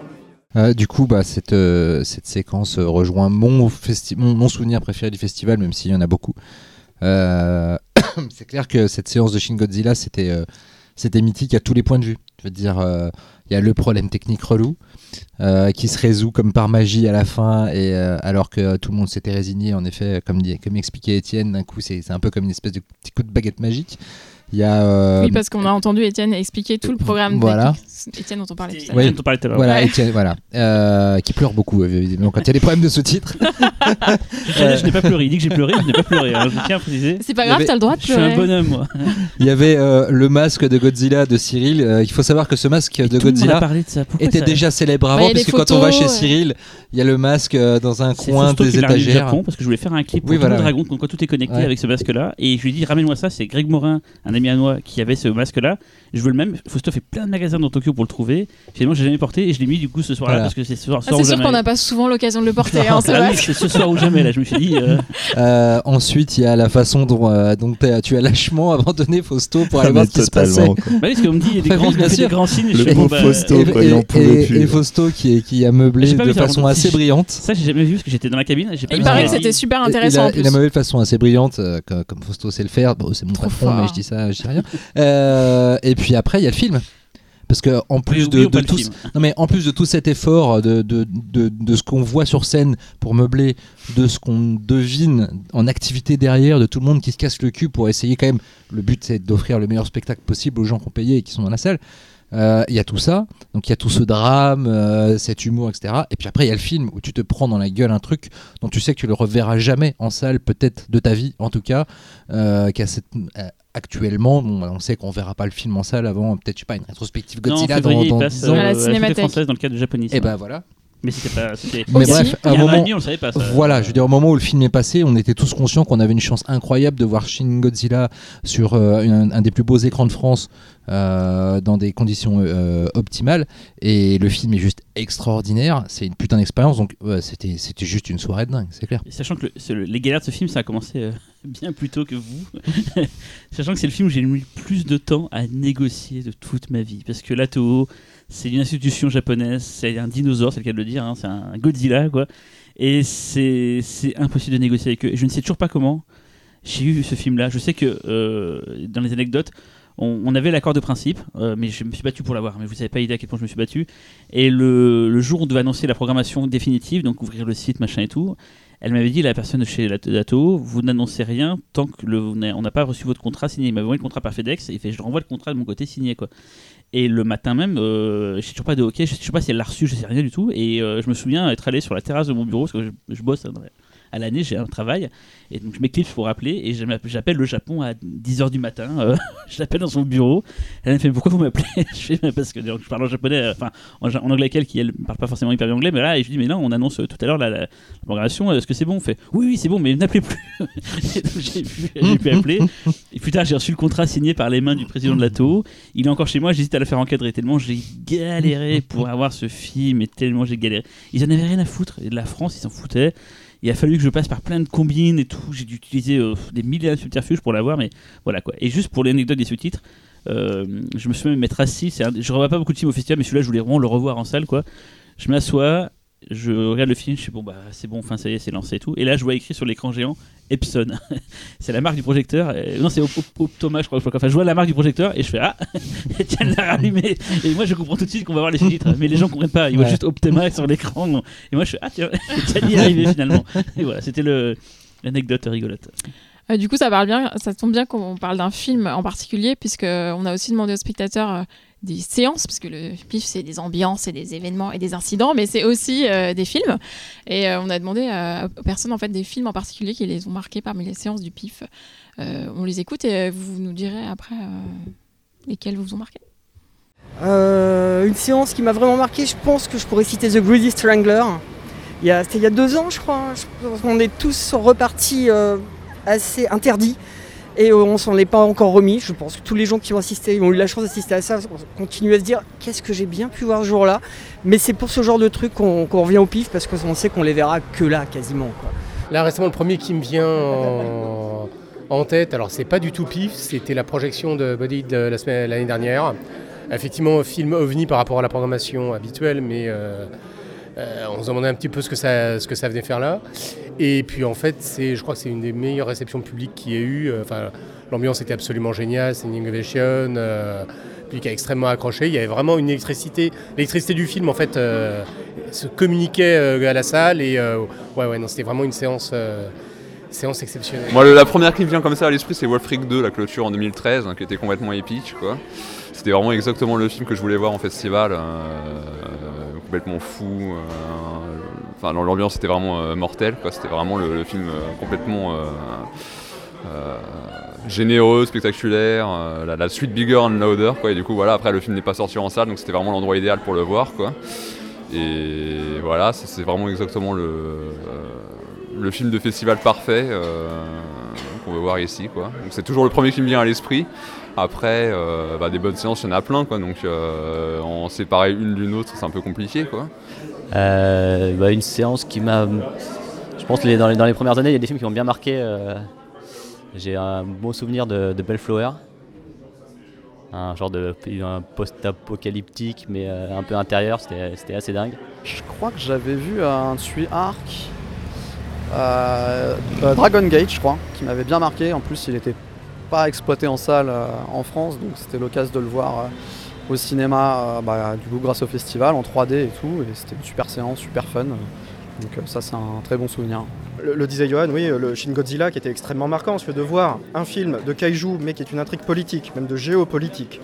Euh, du coup, bah, cette, euh, cette séquence euh, rejoint mon, souvenir préféré du festival, même s'il y en a beaucoup. C'est clair que cette séance de Shin Godzilla, c'était mythique à tous les points de vue. Je veux dire, il y a le problème technique relou qui se résout comme par magie à la fin, et alors que tout le monde s'était résigné, en effet, comme, comme expliquait Étienne, d'un coup, c'est un peu comme une espèce de petit coup de baguette magique. Il y a, euh, Oui, parce qu'on a entendu Étienne expliquer tout le programme. Voilà. Étienne dont on parlait tout à Oui, l'heure. Voilà, Ouais. Étienne, voilà. Euh, qui pleure beaucoup, évidemment, quand il y a des problèmes de sous-titres. Je, je n'ai pas pleuré. Il dit que j'ai pleuré, je n'ai pas pleuré. hein. Je tiens à préciser. C'est pas grave, avait- t'as le droit de Je suis un pleurer. bonhomme, moi. Il y avait euh, le masque de Godzilla de Cyril. Euh, il faut savoir que ce masque de tout Godzilla de ça. Était ça- déjà célèbre avant, des puisque quand on va chez ouais. Cyril, il y a le masque euh, dans un coin des étagères. Japon parce que je voulais faire un clip pour Oui, voilà, Dragon, comme quoi tout est connecté avec ce masque-là. Et je lui ai dit, ramène-moi ça. C'est Greg Morin, un ami à moi, qui avait ce masque-là. Je veux le même. Fausto fait plein de magasins dans Tokyo pour le trouver. Finalement, j'ai jamais porté et je l'ai mis du coup ce soir-là Voilà. parce que c'est ce soir, Ah, soir c'est sûr qu'on n'a pas souvent l'occasion de le porter. hein, c'est Ah oui, ce soir ou jamais là. Je me suis dit. euh, Euh, ensuite, il y a la façon dont, euh, tu as lâchement abandonné Fausto pour aller Ah, voir mais ce qui se passait. Bah oui, parce qu'on me dit, il y a des grands, des grands signes. Le fais, pauvre bon, bah, Fausto, Et, et- et- et Fausto qui, est- qui a meublé de façon assez brillante. Ça, j'ai jamais vu parce que j'étais dans la cabine. Il paraît que c'était super intéressant il a, meublé de façon assez brillante, euh, comme, Fausto sait le faire. C'est mon patron, mais je dis ça, je dis rien. Euh, et puis après, il y a le film. Parce que en plus de, tout, non mais en plus de tout cet effort de, de, de, de ce qu'on voit sur scène pour meubler, de ce qu'on devine en activité derrière, de tout le monde qui se casse le cul pour essayer quand même. Le but c'est d'offrir le meilleur spectacle possible aux gens qui ont payé et qui sont dans la salle. Euh, Il y a tout ça, donc il y a tout ce drame, euh, cet humour, etc. Et puis après il y a le film où tu te prends dans la gueule un truc dont tu sais que tu le reverras jamais en salle, peut-être de ta vie en tout cas. Euh, qui a cette- euh, actuellement, bon, on sait qu'on verra pas le film en salle avant, peut-être je sais pas une rétrospective Non, en Godzilla février, dans, il dans passe 10 ans. euh, À la Cinémathèque. française dans le cadre de Japonis. Et ben voilà. Mais c'était pas. Mais Aussi. bref, à un a un an et moment, demi, on le savait pas. ça. voilà, je veux dire, au moment où le film est passé, on était tous conscients qu'on avait une chance incroyable de voir Shin Godzilla sur euh, un, un des plus beaux écrans de France euh, dans des conditions euh, optimales. Et le film est juste extraordinaire. C'est une putain d'expérience. Donc, c'était c'était juste une soirée de dingue, c'est clair. Sachant que les galères de ce film, ça a commencé euh, bien plus tôt que vous. Sachant que c'est le film où j'ai mis plus de temps à négocier de toute ma vie. Parce que la Toho, c'est une institution japonaise, c'est un dinosaure, c'est le cas de le dire, hein, c'est un Godzilla, quoi. Et c'est c'est impossible de négocier avec eux. Et je ne sais toujours pas comment j'ai eu ce film-là. Je sais que dans les anecdotes, on, avait l'accord de principe, euh, mais je me suis battu pour l'avoir. Mais vous savez pas idée à quel point je me suis battu. Et le, jour où on devait annoncer la programmation définitive, donc ouvrir le site, machin et tout, elle m'avait dit, la personne de chez Toho, vous n'annoncez rien tant que le, on n'a pas reçu votre contrat signé. Il m'avait envoyé le contrat par FedEx et il fait, je renvoie le contrat de mon côté signé. quoi. Et le matin même, euh, je sais toujours pas de OK, je sais pas si elle l'a reçu, je sais rien du tout. Et euh, je me souviens être allé sur la terrasse de mon bureau, parce que je, je bosse hein, à l'année, j'ai un travail. Et donc je m'éclipse pour appeler et j'appelle le Japon à 10h du matin. euh, je l'appelle dans son bureau. Elle me fait Pourquoi vous m'appelez? Je fais Parce que je parle en japonais, euh, enfin en, anglais avec elle qui elle parle pas forcément hyper bien anglais. Mais là, et je lui dis Mais non, on annonce euh, tout à l'heure la, la- programmation, est-ce que c'est bon? On fait Oui, oui, c'est bon, mais n'appelez plus. J'ai pu, pu appeler. Et plus tard, j'ai reçu le contrat signé par les mains du président de la TO. Il est encore chez moi, j'hésite à le faire encadrer tellement j'ai galéré pour avoir ce film et tellement j'ai galéré. Ils en avaient rien à foutre. Et de la France, ils s'en foutaient. Il a fallu que je passe par plein de combines et tout. J'ai dû utiliser euh, des milliers de subterfuges pour l'avoir, mais voilà quoi. Et juste pour l'anecdote des sous-titres, euh, je me suis même mettre assis. un- je revois pas beaucoup de films au festival, mais celui-là, je voulais le revoir en salle quoi. Je m'assois, je regarde le film, je suis bon bah c'est bon, enfin ça y est, c'est lancé et tout. Et là, je vois écrit sur l'écran géant Epson. c'est la marque du projecteur. Euh, non, c'est Op- Op- Optoma, je crois. Enfin, je vois la marque du projecteur et je fais ah, Etienne l'a rallumé. Et moi, je comprends tout de suite qu'on va voir les sous-titres, mais les gens comprennent pas. Ils voient juste Optoma sur l'écran. Et moi, je fais ah tiens, Etienne y est arrivé finalement. Et voilà, c'était le l'anecdote rigolote. Euh, du coup, ça parle bien, ça tombe bien qu'on parle d'un film en particulier, puisque on a aussi demandé aux spectateurs euh, des séances, parce que le PIF c'est des ambiances et des événements et des incidents, mais c'est aussi euh, des films. Et euh, on a demandé euh, aux personnes en fait des films en particulier qui les ont marqués parmi les séances du PIF. On les écoute et vous nous direz après lesquels vous ont marqué. Une séance qui m'a vraiment marqué, je pense que je pourrais citer The Greedy Strangler. C'était il y a deux ans, je crois. hein. Je qu'on est tous repartis assez interdits et euh, on s'en est pas encore remis. Je pense que tous les gens qui ont assisté, ont eu la chance d'assister à ça, continuent à se dire qu'est-ce que j'ai bien pu voir ce jour-là. Mais c'est pour ce genre de truc qu'on revient au pif parce qu'on sait qu'on les verra que là quasiment. Là récemment le premier qui me vient en, tête. Alors, c'est pas du tout pif, c'était la projection de Body de l'année dernière. Effectivement, film ovni par rapport à la programmation habituelle, mais euh, euh, on se demandait un petit peu ce que ça, ce que ça venait faire là. Et puis en fait, je crois que c'est une des meilleures réceptions publiques qu'il y ait eu. Euh, l'ambiance était absolument géniale, c'est une innovation. Euh, public a extrêmement accroché. Il y avait vraiment une électricité. L'électricité du film, en fait, euh, se communiquait à la salle. Et ouais, ouais, non, c'était vraiment une séance, exceptionnelle. Moi, la première qui me vient comme ça à l'esprit, c'est Wolf Creek 2, la clôture en 2013, hein, qui était complètement épique. C'était vraiment exactement le film que je voulais voir en festival, complètement fou. euh, Enfin, dans l'ambiance, c'était vraiment euh, mortel. C'était vraiment le, film euh, complètement généreux, spectaculaire. la, suite bigger and louder. Quoi. Et du coup, voilà. Après, le film n'est pas sorti en salle, donc c'était vraiment l'endroit idéal pour le voir. Et voilà, c'est vraiment exactement le, film de festival parfait qu'on veut voir ici. C'est toujours le premier qui me vient à l'esprit. Après, euh, bah, des bonnes séances, il y en a plein. Quoi. Donc euh, en séparer une d'une autre, c'est un peu compliqué. Quoi. Euh, bah, une séance qui m'a. Je pense que les- dans, les, dans les premières années, il y a des films qui m'ont bien marqué. euh, J'ai un bon souvenir de, de Bellflower. Un genre de un post-apocalyptique, mais euh, un peu intérieur, c'était assez dingue. Je crois que j'avais vu un dessus Arc, euh, euh, Dragon Gate, je crois, qui m'avait bien marqué. En plus, il n'était pas exploité en salle euh, en France, donc c'était l'occasion de le voir euh, au cinéma, euh, bah, du coup, grâce au festival, en 3D et tout. Et c'était une super séance, super fun. Donc, euh, ça, c'est un très bon souvenir. Le, le disait Johan, oui, le Shin Godzilla qui était extrêmement marquant, parce que de voir un film de kaiju, mais qui est une intrigue politique, même de géopolitique,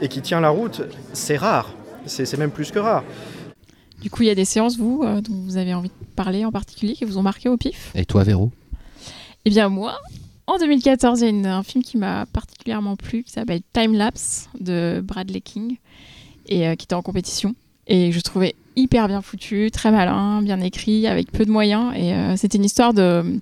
et qui tient la route, c'est rare. C'est c'est même plus que rare. Du coup, il y a des séances, vous, euh, dont vous avez envie de parler en particulier, qui vous ont marqué au pif? Et toi, Véro? Eh bien, moi, en 2014, il y a un film qui m'a particulièrement plu, qui s'appelle Time Lapse de Bradley King, et euh, qui était en compétition. Et je trouvais hyper bien foutu, très malin, bien écrit, avec peu de moyens. Et euh, c'était une histoire de,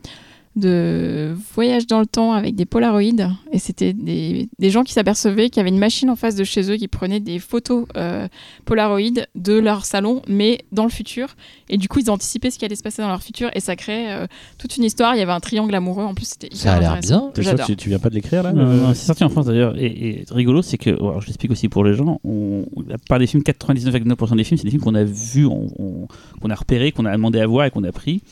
de voyage dans le temps avec des polaroïdes. Et c'était des, des gens qui s'apercevaient qu'il y avait une machine en face de chez eux qui prenait des photos euh, polaroïdes de leur salon, mais dans le futur. Et du coup, ils anticipaient ce qui allait se passer dans leur futur. Et ça créait euh, toute une histoire. Il y avait un triangle amoureux. En plus, c'était hyper Ça a l'air bien. T'es sûr J'adore. que tu, tu viens pas de l'écrire là c'est sorti en France d'ailleurs. Et, et rigolo, c'est que, alors, je l'explique aussi pour les gens, on, la plupart des films, 99,9% des films, c'est des films qu'on a vus, on- on- qu'on a repérés, qu'on a demandé à voir et qu'on a pris.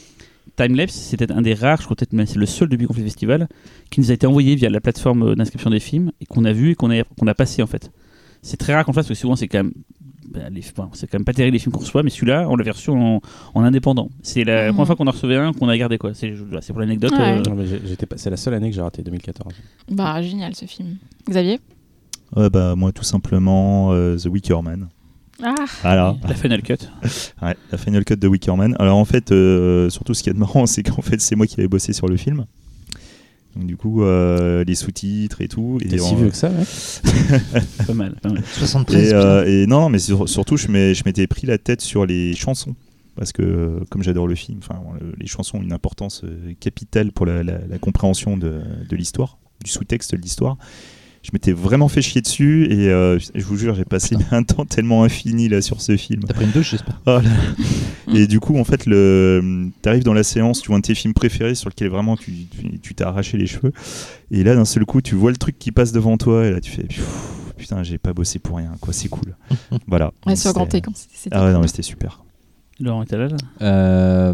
Timelapse, c'était un des rares, je crois peut-être même c'est le seul depuis qu'on fait le festival, qui nous a été envoyé via la plateforme d'inscription des films et qu'on a vu et qu'on a, qu'on a passé en fait. C'est très rare qu'on le fasse parce que souvent c'est quand même. bah, bon, c'est quand même pas terrible les films qu'on reçoit, mais celui-là, on l'avait reçu en, en indépendant. C'est la Mhm. première fois qu'on en recevait un qu'on a gardé quoi. C'est pour l'anecdote. Ouais. euh, C'est la seule année que j'ai raté, 2014. Bah, génial ce film. Xavier? Ouais, bah, moi, tout simplement, euh, The Wicker Man. Ah Voilà. La Final Cut. ouais, la Final Cut de Wicker Man. Alors, en fait, euh, surtout ce qu'il y a de marrant, c'est qu'en fait, c'est moi qui avais bossé sur le film. Donc, du coup, euh, les sous-titres et tout. T'es et si en- vieux que ça, ouais Pas mal, pas mal. 73, Et, euh, et non, mais sur- surtout, je m'étais pris la tête sur les chansons. Parce que, comme j'adore le film, le- les chansons ont une importance capitale pour la, la- la compréhension de, de l'histoire, du sous-texte de l'histoire. Je m'étais vraiment fait chier dessus et euh, je vous jure, j'ai passé un temps tellement infini là sur ce film. T'as pris une douche, j'espère. Oh là. Et du coup, en fait, le... t'arrives dans la séance, tu vois un de tes films préférés sur lequel vraiment tu t'es arraché les cheveux. Et là, d'un seul coup, tu vois le truc qui passe devant toi et là, tu fais putain, j'ai pas bossé pour rien, quoi, c'est cool. voilà. Ouais, sur C'était- grand écran, c'était- Ah ouais, non, mais c'était super. Laurent là là? Euh,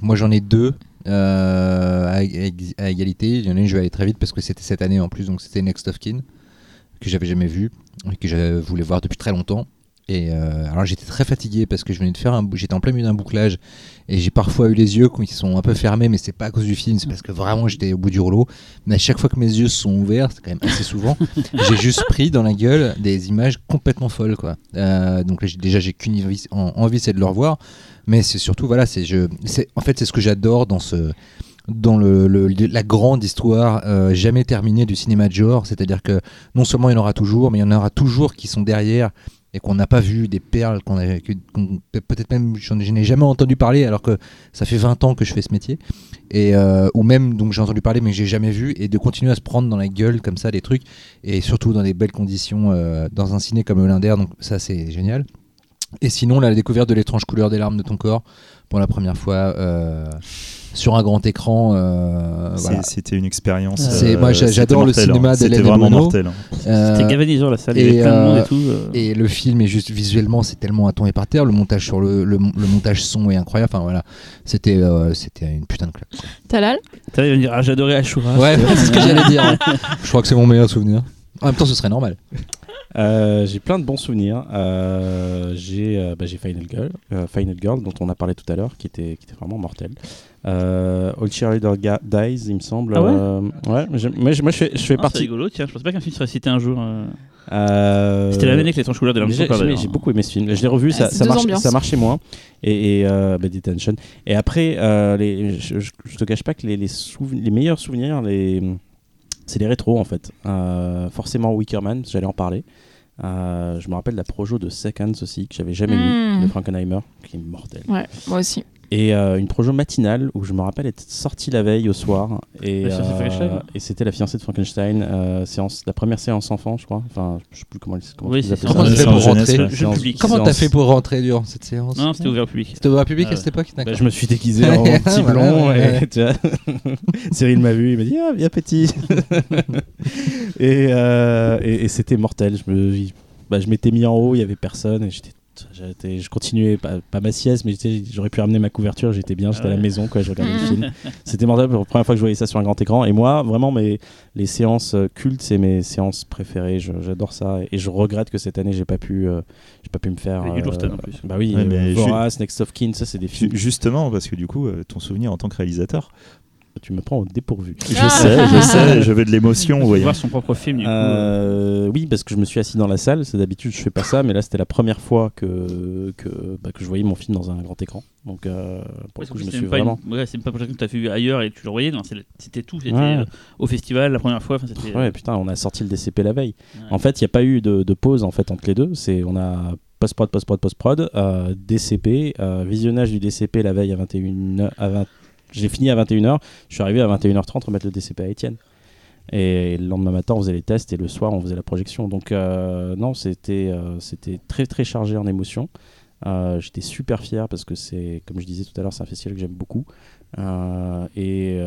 moi j'en ai deux à, à- à égalité. Il y en a une, je vais aller très vite parce que c'était cette année en plus, donc c'était Next of Kin que j'avais jamais vu et que je voulais voir depuis très longtemps. Et euh, alors j'étais très fatigué parce que je venais de faire un, j'étais en plein milieu d'un bouclage et j'ai parfois eu les yeux qui sont un peu fermés, mais c'est pas à cause du film, c'est parce que vraiment j'étais au bout du rouleau. Mais à chaque fois que mes yeux se sont ouverts, c'est quand même assez souvent, j'ai juste pris dans la gueule des images complètement folles quoi. Euh, donc là, déjà j'ai qu'une envie, en- envie, c'est de le revoir, mais c'est surtout voilà, c'est en fait c'est ce que j'adore dans ce dans le, la grande histoire euh, jamais terminée du cinéma de genre, c'est-à-dire que non seulement il y en aura toujours, mais il y en aura toujours qui sont derrière et qu'on n'a pas vu, des perles qu'on a, peut-être même je n'ai jamais entendu parler alors que ça fait 20 ans que je fais ce métier, et, euh, ou même donc j'ai entendu parler mais que j'ai jamais vu, et de continuer à se prendre dans la gueule comme ça des trucs, et surtout dans des belles conditions euh, dans un ciné comme Olinder, donc ça c'est génial. Et sinon, la découverte de l'étrange couleur des larmes de ton corps pour la première fois euh, sur un grand écran. euh, voilà. C'était une expérience. C'est- euh, moi, j'adore le cinéma hein. C'était d'Hélène vraiment Bruno. mortel. hein. Euh, C'était galvanisant, la salle, il y avait plein de monde et tout, euh. Et le film est juste visuellement, c'est tellement à tomber par terre. Le montage sur le, le, le montage son est incroyable. Enfin voilà, c'était euh, c'était une putain de claque. Talal T'as il va dire, ah, j'adorais Ashura. Ouais, c'est ce que j'allais dire. Je crois que c'est mon meilleur souvenir. En même temps, ce serait normal. Euh, j'ai plein de bons souvenirs. Euh, j'ai euh, bah, j'ai Final Girl, euh, Final Girl dont on a parlé tout à l'heure, qui était, qui était vraiment mortel. Euh, All Cheerleader Ga- Dies, il me semble. Ah ouais Euh, ouais, moi, je, moi, je fais, je fais Ah, partie. C'est rigolo, tiens, je pensais pas qu'un film serait cité un jour. euh. Euh, C'était la même année que Les Tranches Couleurs de J'ai Sombre, j'ai- beaucoup aimé ce film. Je l'ai revu, ça, c'est ça, deux marche- ça marchait moins. Et, et euh, bah, Detention. Et après, euh, les, je, je, je te cache pas que les, les meilleurs souvenirs, les, c'est les rétros en fait. Euh, forcément Wickerman, j'allais en parler. Euh, je me rappelle la projo de Seconds aussi, que j'avais jamais Mm. vue, de Frankenheimer, qui est mortel. Ouais, moi aussi. Et euh, une projo matinale où je me rappelle être sorti la veille au soir. Et, Frankenstein euh, et c'était la fiancée de Frankenstein, euh, séance, la première séance enfant, je crois. Enfin, je sais plus comment, comment Oui, séance pour rentrer ouais. Comment t'as fait pour rentrer durant cette séance Non, c'était ouvert au public. C'était ouvert au public Ah à cette époque Bah, je me suis déguisé en petit blond. et, tu vois, Cyril m'a vu, il m'a dit Ah, viens petit. et euh, et, et c'était mortel. Je me, bah, je m'étais mis en haut, il y avait personne. Et j'étais, j'étais- je continuais, pas, pas ma sieste, mais j'étais- j'aurais pu ramener ma couverture. J'étais bien, j'étais à la maison, quoi, je regardais le film. C'était mortel pour la première fois que je voyais ça sur un grand écran. Et moi, vraiment, mes, les séances euh, cultes, c'est mes séances préférées. Je- j'adore ça. Et je regrette que cette année, j'ai pas pu, euh, j'ai pas pu me faire. Il y a eu Jorstan, en plus. Bah oui, Ouais, euh, Next of Kin, ça, c'est des films. Ju- Justement, parce que du coup, euh, ton souvenir en tant que réalisateur. Tu me prends au dépourvu. Je sais, je sais, je veux de l'émotion. Voyons. voir son propre film, du coup. Euh, oui, parce que je me suis assis dans la salle. C'est d'habitude je fais pas ça, mais là c'était la première fois que que, bah, que je voyais mon film dans un grand écran. Donc euh, pour Ouais, le coup, je me c'est suis même pas vraiment. une- ouais, c'est pas pour ça que tu as vu ailleurs et tu le voyais, c'était tout, c'était Ouais. euh, au festival la première fois. Ouais, putain, on a sorti le DCP la veille. Ouais. En fait, il n'y a pas eu de, de pause en fait entre les deux. C'est on a post-prod, post-prod, post-prod, euh, DCP, euh, visionnage du DCP la veille à 21 à 20 J'ai fini à 21h, je suis arrivé à 21h30 remettre le DCP à Étienne. Et le lendemain matin, on faisait les tests et le soir, on faisait la projection. Donc, euh, non, c'était euh, c'était très très chargé en émotions. Euh, J'étais super fier parce que c'est, comme je disais tout à l'heure, c'est un festival que j'aime beaucoup. Et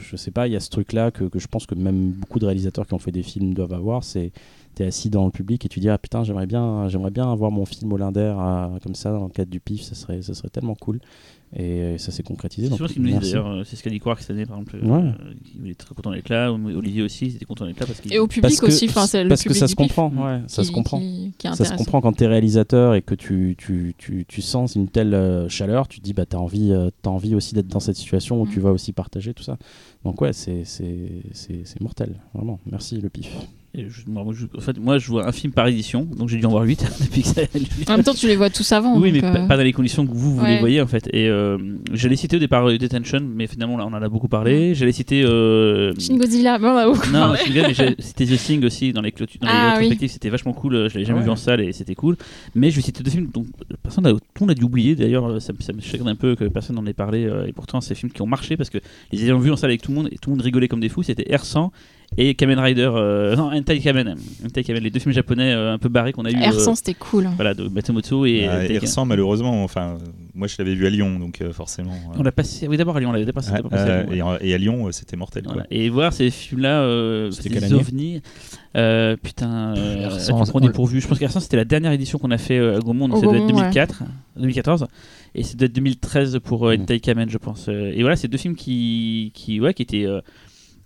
je sais pas, il y a ce truc-là que, que je pense que même beaucoup de réalisateurs qui ont fait des films doivent avoir. C'est t'es assis dans le public et tu dis ah putain j'aimerais bien j'aimerais bien avoir mon film Hollander euh, comme ça dans le cadre du PIF, ça serait ça serait tellement cool. Et ça s'est concrétisé. C'est ce qu'il me dit d'ailleurs, c'est ce qu'a dit Quark cette année par exemple. Ouais. euh, il était très content d'être là, Olivier aussi, il était content d'être là parce. Et au public Parce que- aussi, enfin, c'est le parce que public ça se PIF comprend, ça se comprend. qui- qui ça se comprend quand tu es réalisateur et que tu, tu, tu, tu sens une telle euh, chaleur, tu te dis bah t'as envie, euh, t'as envie aussi d'être dans cette situation où tu vas aussi partager tout ça. Donc ouais, c'est c'est mortel, vraiment. Merci le pif. Je- moi, je- en fait, moi, je vois un film par édition, donc j'ai dû en voir 8 depuis que ça. En même temps, tu les vois tous avant. Oui, mais euh, pas, dans les conditions que vous, vous Ouais. les voyez en fait. Et euh, j'allais citer au départ euh, Detention, mais finalement là on en a beaucoup parlé. J'allais citer. Euh, Shin Godzilla, bon, on a beaucoup non, Godzilla, mais j'ai- c'était The Thing aussi dans les, clôtures, dans les Ah, oui. c'était vachement cool. Je l'avais jamais Ouais. vu en salle et c'était cool. Mais je vais citer deux films dont personne n'a, tout le monde a dû oublier. D'ailleurs, ça, me- ça me chagrine un peu que personne n'en ait parlé. et pourtant, c'est des films qui ont marché parce que les ayant vus en salle avec tout le monde et tout le monde rigolait comme des fous. C'était R100 et Kamen Rider. euh, non, Hentai Kamen. Hentai Kamen, les deux films japonais euh, un peu barrés qu'on a eu. R100, c'était cool. Voilà, de Matsumoto et. Ah, ressent malheureusement, enfin, euh, moi je l'avais vu à Lyon, donc euh, forcément. euh, On l'a passé, oui d'abord à Lyon, on l'avait ouais, d'abord passé à euh, Lyon, ouais. et, à Lyon, euh, c'était mortel. quoi. Et voir ces euh, ces quelle année ovnis, euh, putain, euh, R100, tu me prends ouais. dépourvu. Je pense qu'R100 c'était la dernière édition qu'on a fait euh, à Gaumont, donc Au ça doit être Gaumont, ouais. 2004, 2014, et c'est doit être 2013 pour euh, Hentai Kamen, je pense. Euh, Et voilà, c'est deux films qui, qui, ouais, qui étaient.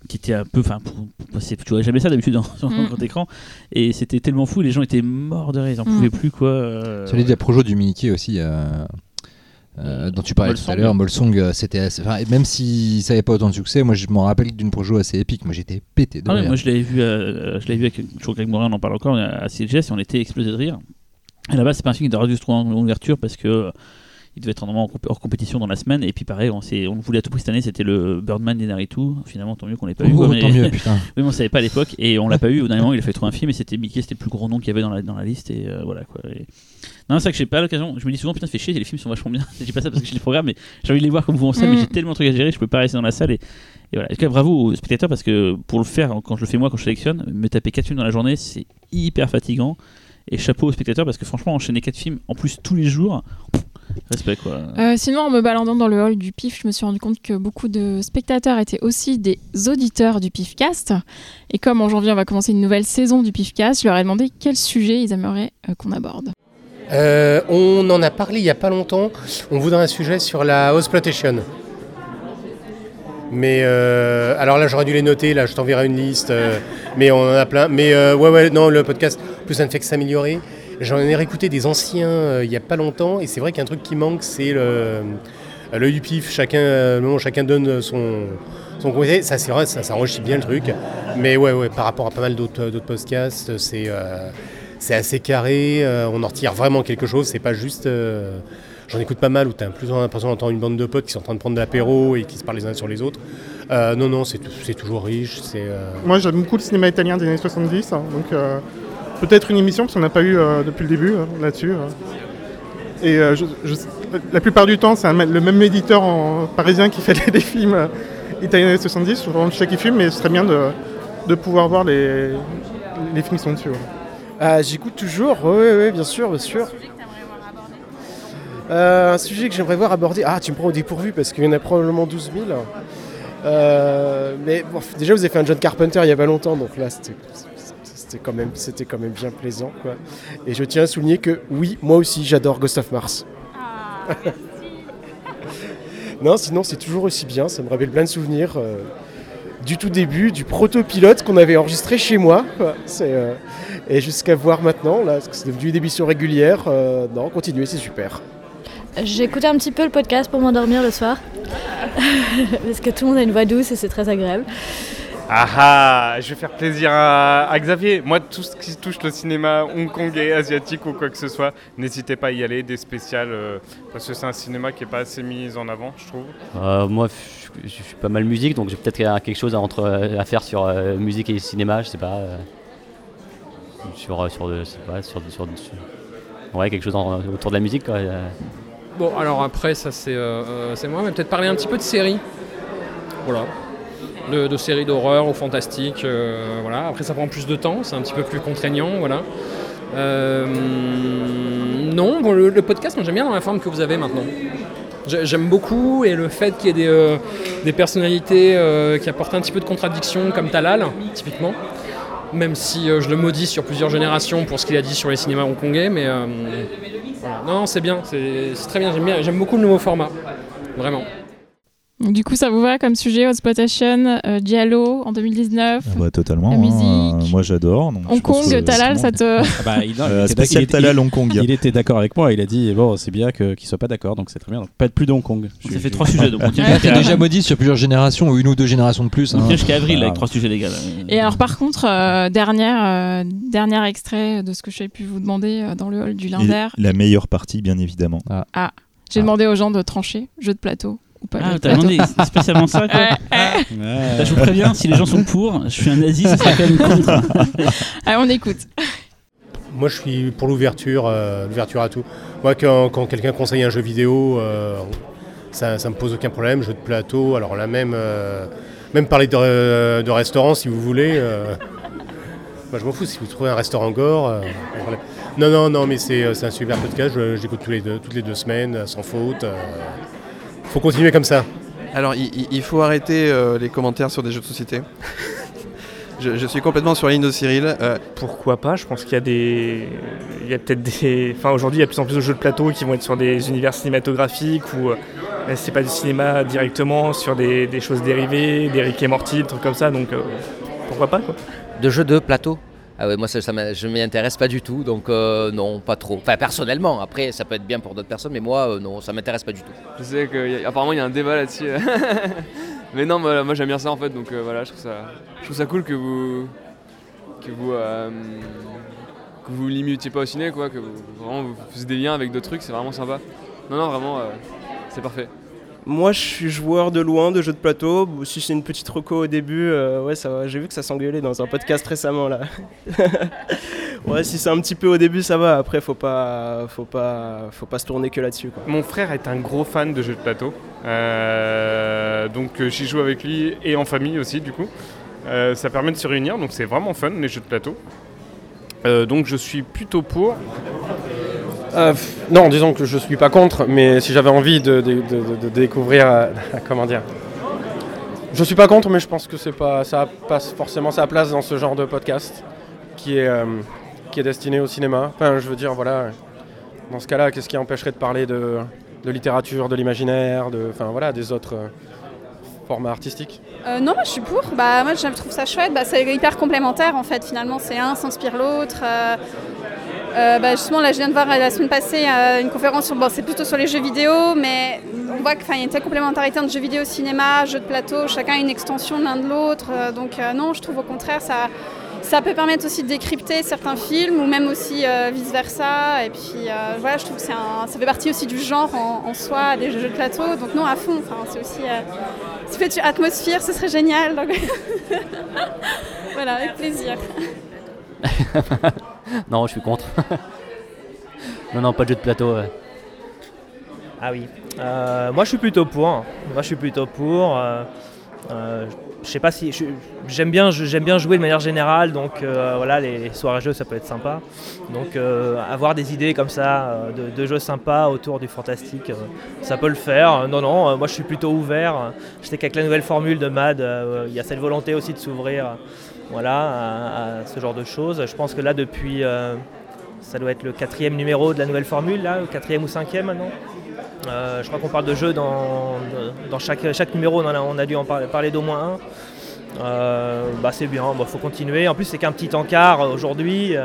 Qui était un peu enfin tu vois jamais ça d'habitude dans- sur un Mm. grand écran et c'était tellement fou les gens étaient morts de rire ils en Mm. pouvaient plus quoi euh, Celui de la projo du Mickey aussi, euh, euh, dont tu parlais tout à l'heure, Molsong, euh, c'était assez- enfin, même si ça n'avait pas autant de succès, moi je m'en rappelle d'une projo assez épique. Moi j'étais pété de Ah ouais, rire. moi je l'avais vu, je l'avais vu avec toujours Greg Morin, on en parle encore à CGS et on était explosé de rire. Et là-bas, c'est pas un film qui aurait dû se trouver en ouverture parce que il devait être normalement en hors compétition dans la semaine. Et puis pareil, on, s'est- on le voulait à tout prix cette année, c'était le Birdman d'Inaritu. Finalement, tant mieux qu'on l'ait pas eu. Oh, mais- tant mieux, putain. oui, mais on savait pas à l'époque et on l'a pas eu. Au dernier moment, il a fait trouver un film et c'était Mickey, c'était le plus gros nom qu'il y avait dans la, dans la liste. Et euh, voilà quoi. Et- Non, c'est vrai que j'ai pas l'occasion. Je me dis souvent, putain, ça fait chier, les films sont vachement bien. je dis pas ça parce que j'ai les programmes, mais j'ai envie de les voir comme vous en Mm. mais j'ai tellement de trucs à gérer, je peux pas rester dans la salle. Et, et voilà. En tout cas, bravo aux spectateurs parce que pour le faire, quand je le fais moi, quand je sélectionne, me taper 4 films dans la journée, c'est hyper fatigant. Et chapeau aux spectateurs parce que franchement, enchaîner quatre films en plus tous les jours, respect quoi. Euh, sinon, en me baladant dans le hall du PIF, je me suis rendu compte que beaucoup de spectateurs étaient aussi des auditeurs du PIFcast. Et comme en janvier, on va commencer une nouvelle saison du PIFcast, je leur ai demandé quel sujet ils aimeraient euh, qu'on aborde. Euh, on en a parlé il n'y a pas longtemps. On voudrait un sujet sur la exploitation. Mais euh, alors là, j'aurais dû les noter. Là, je t'enverrai une liste. euh, mais on en a plein. Mais euh, ouais, ouais, non, le podcast, en plus, ça ne fait que s'améliorer. J'en ai réécouté des anciens euh, il n'y a pas longtemps. Et c'est vrai qu'un truc qui manque, c'est le, euh, l'œil du pif. Chacun, euh, où chacun donne son, son conseil. Ça, c'est vrai, ça, enrichit bien le truc. Mais ouais, ouais, par rapport à pas mal d'autres, podcasts, c'est, assez carré. on en retire vraiment quelque chose. C'est pas juste. J'en écoute pas mal où tu as plus l'impression d'entendre une bande de potes qui sont en train de prendre de l'apéro et qui se parlent les uns sur les autres. Non, non, c'est, tou- c'est toujours riche. C'est, Moi j'aime beaucoup le cinéma italien des années 70, hein, donc peut-être une émission parce qu'on n'a pas eu euh, depuis le début hein, là-dessus. euh. Et euh, je- je- la plupart du temps c'est le même éditeur en, parisien qui fait des, des films euh, italiens des années 70, je vraiment chaque film, mais ce serait bien de, de pouvoir voir les, les films qui sont dessus. ouais. Ah, J'écoute toujours, oui, bien sûr, bien sûr. Euh, un sujet que j'aimerais voir abordé. Ah, tu me prends au dépourvu parce qu'il y en a probablement 12 000. Euh, mais bon, déjà, vous avez fait un John Carpenter il y a pas longtemps, donc là, c'était c'était quand, même- c'était quand même bien plaisant. Quoi. Et je tiens à souligner que oui, moi aussi, j'adore Ghost of Mars. non, sinon, c'est toujours aussi bien. Ça me rappelle plein de souvenirs. euh, du tout début, du proto-pilote qu'on avait enregistré chez moi. quoi. C'est, euh, et jusqu'à voir maintenant, là, parce que c'est devenu une émission régulière. euh, non, continuez, c'est super. J'écoutais un petit peu le podcast pour m'endormir le soir. Parce que tout le monde a une voix douce et c'est très agréable. Ah ah, je vais faire plaisir à, à Xavier. Moi, tout ce qui touche le cinéma hongkongais, asiatique ou quoi que ce soit, n'hésitez pas à y aller, des spéciales, euh, parce que c'est un cinéma qui n'est pas assez mis en avant, je trouve. Euh, moi, je suis pas mal musique, donc j'ai peut-être quelque chose à, entre, à faire sur euh, musique et cinéma, je sais pas. euh, sur, sur, de- je sais pas, sur, sur, sur- ouais, quelque chose en- autour de la musique. Quoi. Bon, alors après, ça c'est c'est moi, mais peut-être parler un petit peu de séries. Voilà. De, séries d'horreur ou fantastique. euh, voilà. Après, ça prend plus de temps, c'est un petit peu plus contraignant. Voilà. Euh, non, bon, le, podcast, moi j'aime bien dans la forme que vous avez maintenant. J'ai- J'aime beaucoup et le fait qu'il y ait des, euh, des personnalités euh, qui apportent un petit peu de contradiction, comme Talal, typiquement. Même si je le maudis sur plusieurs générations pour ce qu'il a dit sur les cinémas hongkongais, mais. Non, c'est bien, c'est très bien, j'aime beaucoup le nouveau format, vraiment. Du coup, ça vous va comme sujet Exploitation, euh, Diallo en 2019 Ah bah, totalement. La hein, musique. moi j'adore. Hong Kong, que Talal, ça te. Ah bah, il, non, il Euh, était il Talal Hong Kong. Il était d'accord avec moi. Il a dit bon, c'est bien qu'il soit pas d'accord, donc c'est très bien. Donc pas de plus de Hong Kong. Je- Ça fait je- trois sujets, donc on tient était déjà maudit sur plusieurs générations ou une ou deux générations de plus. On hein. tient jusqu'à avril avec trois sujets légaux. Et alors, par contre, euh, dernière, euh, dernier extrait de ce que j'ai pu vous demander dans le hall du Linder. La meilleure partie, bien évidemment. Ah, j'ai demandé aux gens de trancher, jeu de plateau ou pas. Ah, t'as demandé spécialement ça, quoi. Ouais, ouais. Bah, je vous préviens, si les gens sont pour, je suis un nazi, ça sera quand même contre. Allez, on écoute. Moi, je suis pour l'ouverture, euh, l'ouverture à tout. Moi, quand, quand quelqu'un conseille un jeu vidéo, euh, ça, ça me pose aucun problème. Jeu de plateau, alors là même, euh, même parler de, euh, de restaurant si vous voulez. euh, moi, je m'en fous. Si vous trouvez un restaurant gore, euh, non, non, non, mais c'est, c'est un super podcast. Je- J'écoute tous les deux, toutes les deux semaines, sans faute. Euh. faut continuer comme ça. Alors, il, il- il faut arrêter euh, les commentaires sur des jeux de société. je, je suis complètement sur la ligne de Cyril. Euh, Pourquoi pas Je pense qu'il y a des. Il y a peut-être des. Enfin, aujourd'hui, il y a de plus en plus de jeux de plateau qui vont être sur des univers cinématographiques ou. euh, c'est pas du cinéma directement, sur des, des choses dérivées, des Rick et Morty, des trucs comme ça, donc euh, pourquoi pas quoi De jeux de plateau ah ouais, moi ça, je m'y intéresse pas du tout, donc euh, non, pas trop. Enfin personnellement, après ça peut être bien pour d'autres personnes, mais moi euh, non, ça m'intéresse pas du tout. Je sais qu'apparemment il y a un débat là-dessus. Mais non, moi, j'aime bien ça en fait, donc euh, voilà, je trouve ça, je trouve ça cool que vous, que vous, euh, que vous limitiez pas au ciné, quoi, que vous, vraiment vous faisiez des liens avec d'autres trucs, c'est vraiment sympa. Non, non, vraiment, c'est parfait. Moi, je suis joueur de loin de jeux de plateau. Si c'est une petite reco au début, euh, ouais, ça. J'ai vu que ça s'engueulait dans un podcast récemment là. ouais, si c'est un petit peu au début, ça va. Après, faut pas, faut pas, faut pas se tourner que là-dessus. Mon frère est un gros fan de jeux de plateau, Euh, donc euh, j'y joue avec lui et en famille aussi du coup. Ça permet de se réunir, donc c'est vraiment fun les jeux de plateau. donc je suis plutôt pour. Euh, non, disons que je suis pas contre, mais si j'avais envie de, découvrir, euh, comment dire, je suis pas contre, mais je pense que c'est pas, ça passe forcément sa place dans ce genre de podcast qui est, euh, qui est destiné au cinéma. Enfin, je veux dire, voilà, dans ce cas-là, qu'est-ce qui empêcherait de parler de, littérature, de l'imaginaire, de, enfin voilà, des autres formats artistiques? Non, moi je suis pour. Bah, moi je trouve ça chouette. Bah, c'est hyper complémentaire en fait. Finalement, c'est un s'inspire l'autre. Bah, justement, là, je viens de voir la semaine passée euh, une conférence sur. Bon, c'est plutôt sur les jeux vidéo, mais on voit qu'il y a une telle complémentarité entre jeux vidéo, cinéma, jeux de plateau, chacun une extension l'un de l'autre. Euh, donc, non, je trouve au contraire, ça, ça peut permettre aussi de décrypter certains films ou même aussi vice versa. Et puis, voilà, je trouve que ça fait partie aussi du genre en, soi des jeux de plateau. Donc, non, à fond. C'est aussi. si fait atmosphère, ce serait génial. voilà, avec plaisir. non, je suis contre. non, non, pas de jeu de plateau. Ah oui. Euh, moi, je suis plutôt pour. Moi, je suis plutôt pour. Euh, euh, je sais pas si j'aime bien j'aime bien jouer de manière générale donc voilà les, soirées jeux ça peut être sympa donc avoir des idées comme ça de, jeux sympas autour du fantastique ça peut le faire non non moi je suis plutôt ouvert je sais qu'avec la nouvelle formule de MAD il y a cette volonté aussi de s'ouvrir voilà, à, ce genre de choses. Je pense que là, depuis, euh, ça doit être le quatrième numéro de la nouvelle formule, le quatrième ou cinquième maintenant. Euh, je crois qu'on parle de jeux dans, chaque, numéro, on, a, on a dû en parler, d'au moins un. Euh, bah c'est bien, il faut continuer. En plus, c'est qu'un petit encart aujourd'hui.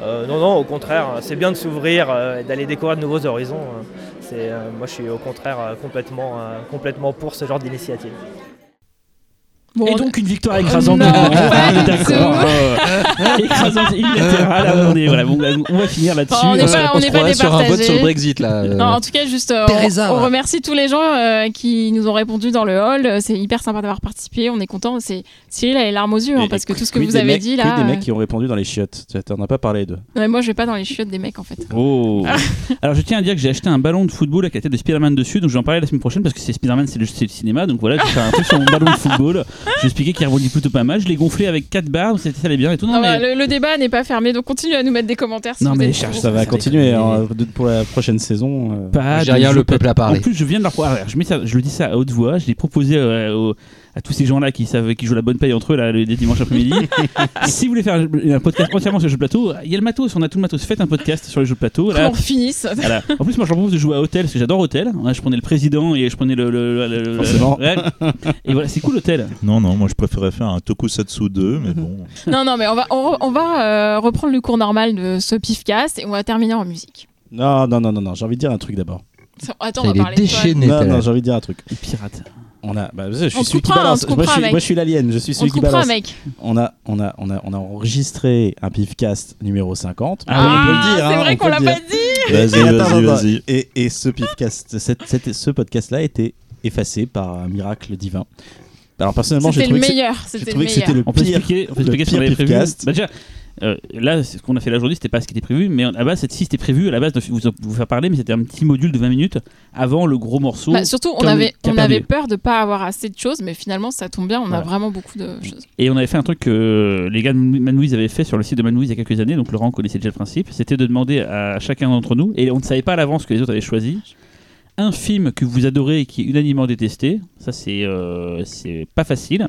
non, non, au contraire, c'est bien de s'ouvrir et d'aller découvrir de nouveaux horizons. moi, je suis au contraire complètement pour ce genre d'initiative et donc une victoire écrasante de ouais, d'accord. écrasante illatérale. on, est, voilà, bon, on va finir là-dessus. on n'est pas, on pas sur un vote sur le Brexit là. Non, en tout cas, juste euh, on, on, remercie tous les gens euh, qui nous ont répondu dans le hall. C'est hyper sympa d'avoir participé. On est content. C'est Cyril a les larmes aux yeux hein, parce que tout ce que vous avez dit là. des mecs qui ont répondu dans les chiottes. On as pas parlé d'eux. Moi, je vais pas dans les chiottes des mecs en fait. Oh. Alors, je tiens à dire que j'ai acheté un ballon de football avec la tête de Spider-Man dessus. Donc, j'en parlerai la semaine prochaine parce que c'est Spider-Man, c'est le, le, cinéma. Donc voilà, je vais faire un truc sur mon ballon de football. J'ai expliqué qu'il rebondit plutôt pas mal. Je l'ai gonflé avec 4 barres, ça allait bien et tout. Non, mais... le, débat n'est pas fermé, donc continue à nous mettre des commentaires. Si non, vous mais cherche, ça va continuer hein, pour la prochaine saison. Euh... Pas rien, le peuple à parler. En plus, je viens de leur. je, mets ça, je le dis ça à haute voix. Je l'ai proposé euh, au à tous ces gens-là qui savent qui jouent la bonne paye entre eux là, les dimanches après-midi. si vous voulez faire un podcast entièrement sur les jeux de plateau, il y a le matos, on a tout le matos. Faites un podcast sur les jeux de plateau. Là. On finisse. En plus, moi, je propose de jouer à Hôtel parce que j'adore Hôtel. je prenais le président et je prenais le. le, Forcément. Et voilà, c'est cool Hôtel. Non, non, moi je préférais faire un Tokusatsu 2, mais bon. non, non, mais on va, on, va euh, reprendre le cours normal de ce pifcast et on va terminer en musique. Non, non, non, non, non. j'ai envie de dire un truc d'abord. Attends, on va parler de Non, non, j'ai envie de dire un truc. Pirate. On a, bah, je suis celui qui balance. Moi, je suis, moi, je suis l'alien. Je suis celui qui balance. Mec. On a, on a, on a, on a enregistré un pifcast numéro 50. Ah, on peut le dire. C'est hein, vrai qu'on l'a pas dit. Vas-y, vas-y, vas-y. Et, et ce pifcast, cette, ce podcast-là a été effacé par un miracle divin. Alors personnellement, j'ai trouvé, le meilleur. Que, trouvé que c'était le pire, on peut expliquer, on peut expliquer le pire pifcast. Bah, déjà, euh, là, ce qu'on a fait là aujourd'hui, c'était pas ce qui était prévu, mais à la base, si c'était prévu, à la base, de vous, vous faire parler, mais c'était un petit module de 20 minutes avant le gros morceau. Bah, surtout, on avait, on avait peur de pas avoir assez de choses, mais finalement, ça tombe bien, on a vraiment beaucoup de choses. Et on avait fait un truc que les gars de Manouise avaient fait sur le site de Manouise il y a quelques années, donc Laurent connaissait déjà le principe, c'était de demander à chacun d'entre nous, et on ne savait pas à l'avance que les autres avaient choisi, un film que vous adorez et qui est unanimement détesté, ça c'est euh, c'est pas facile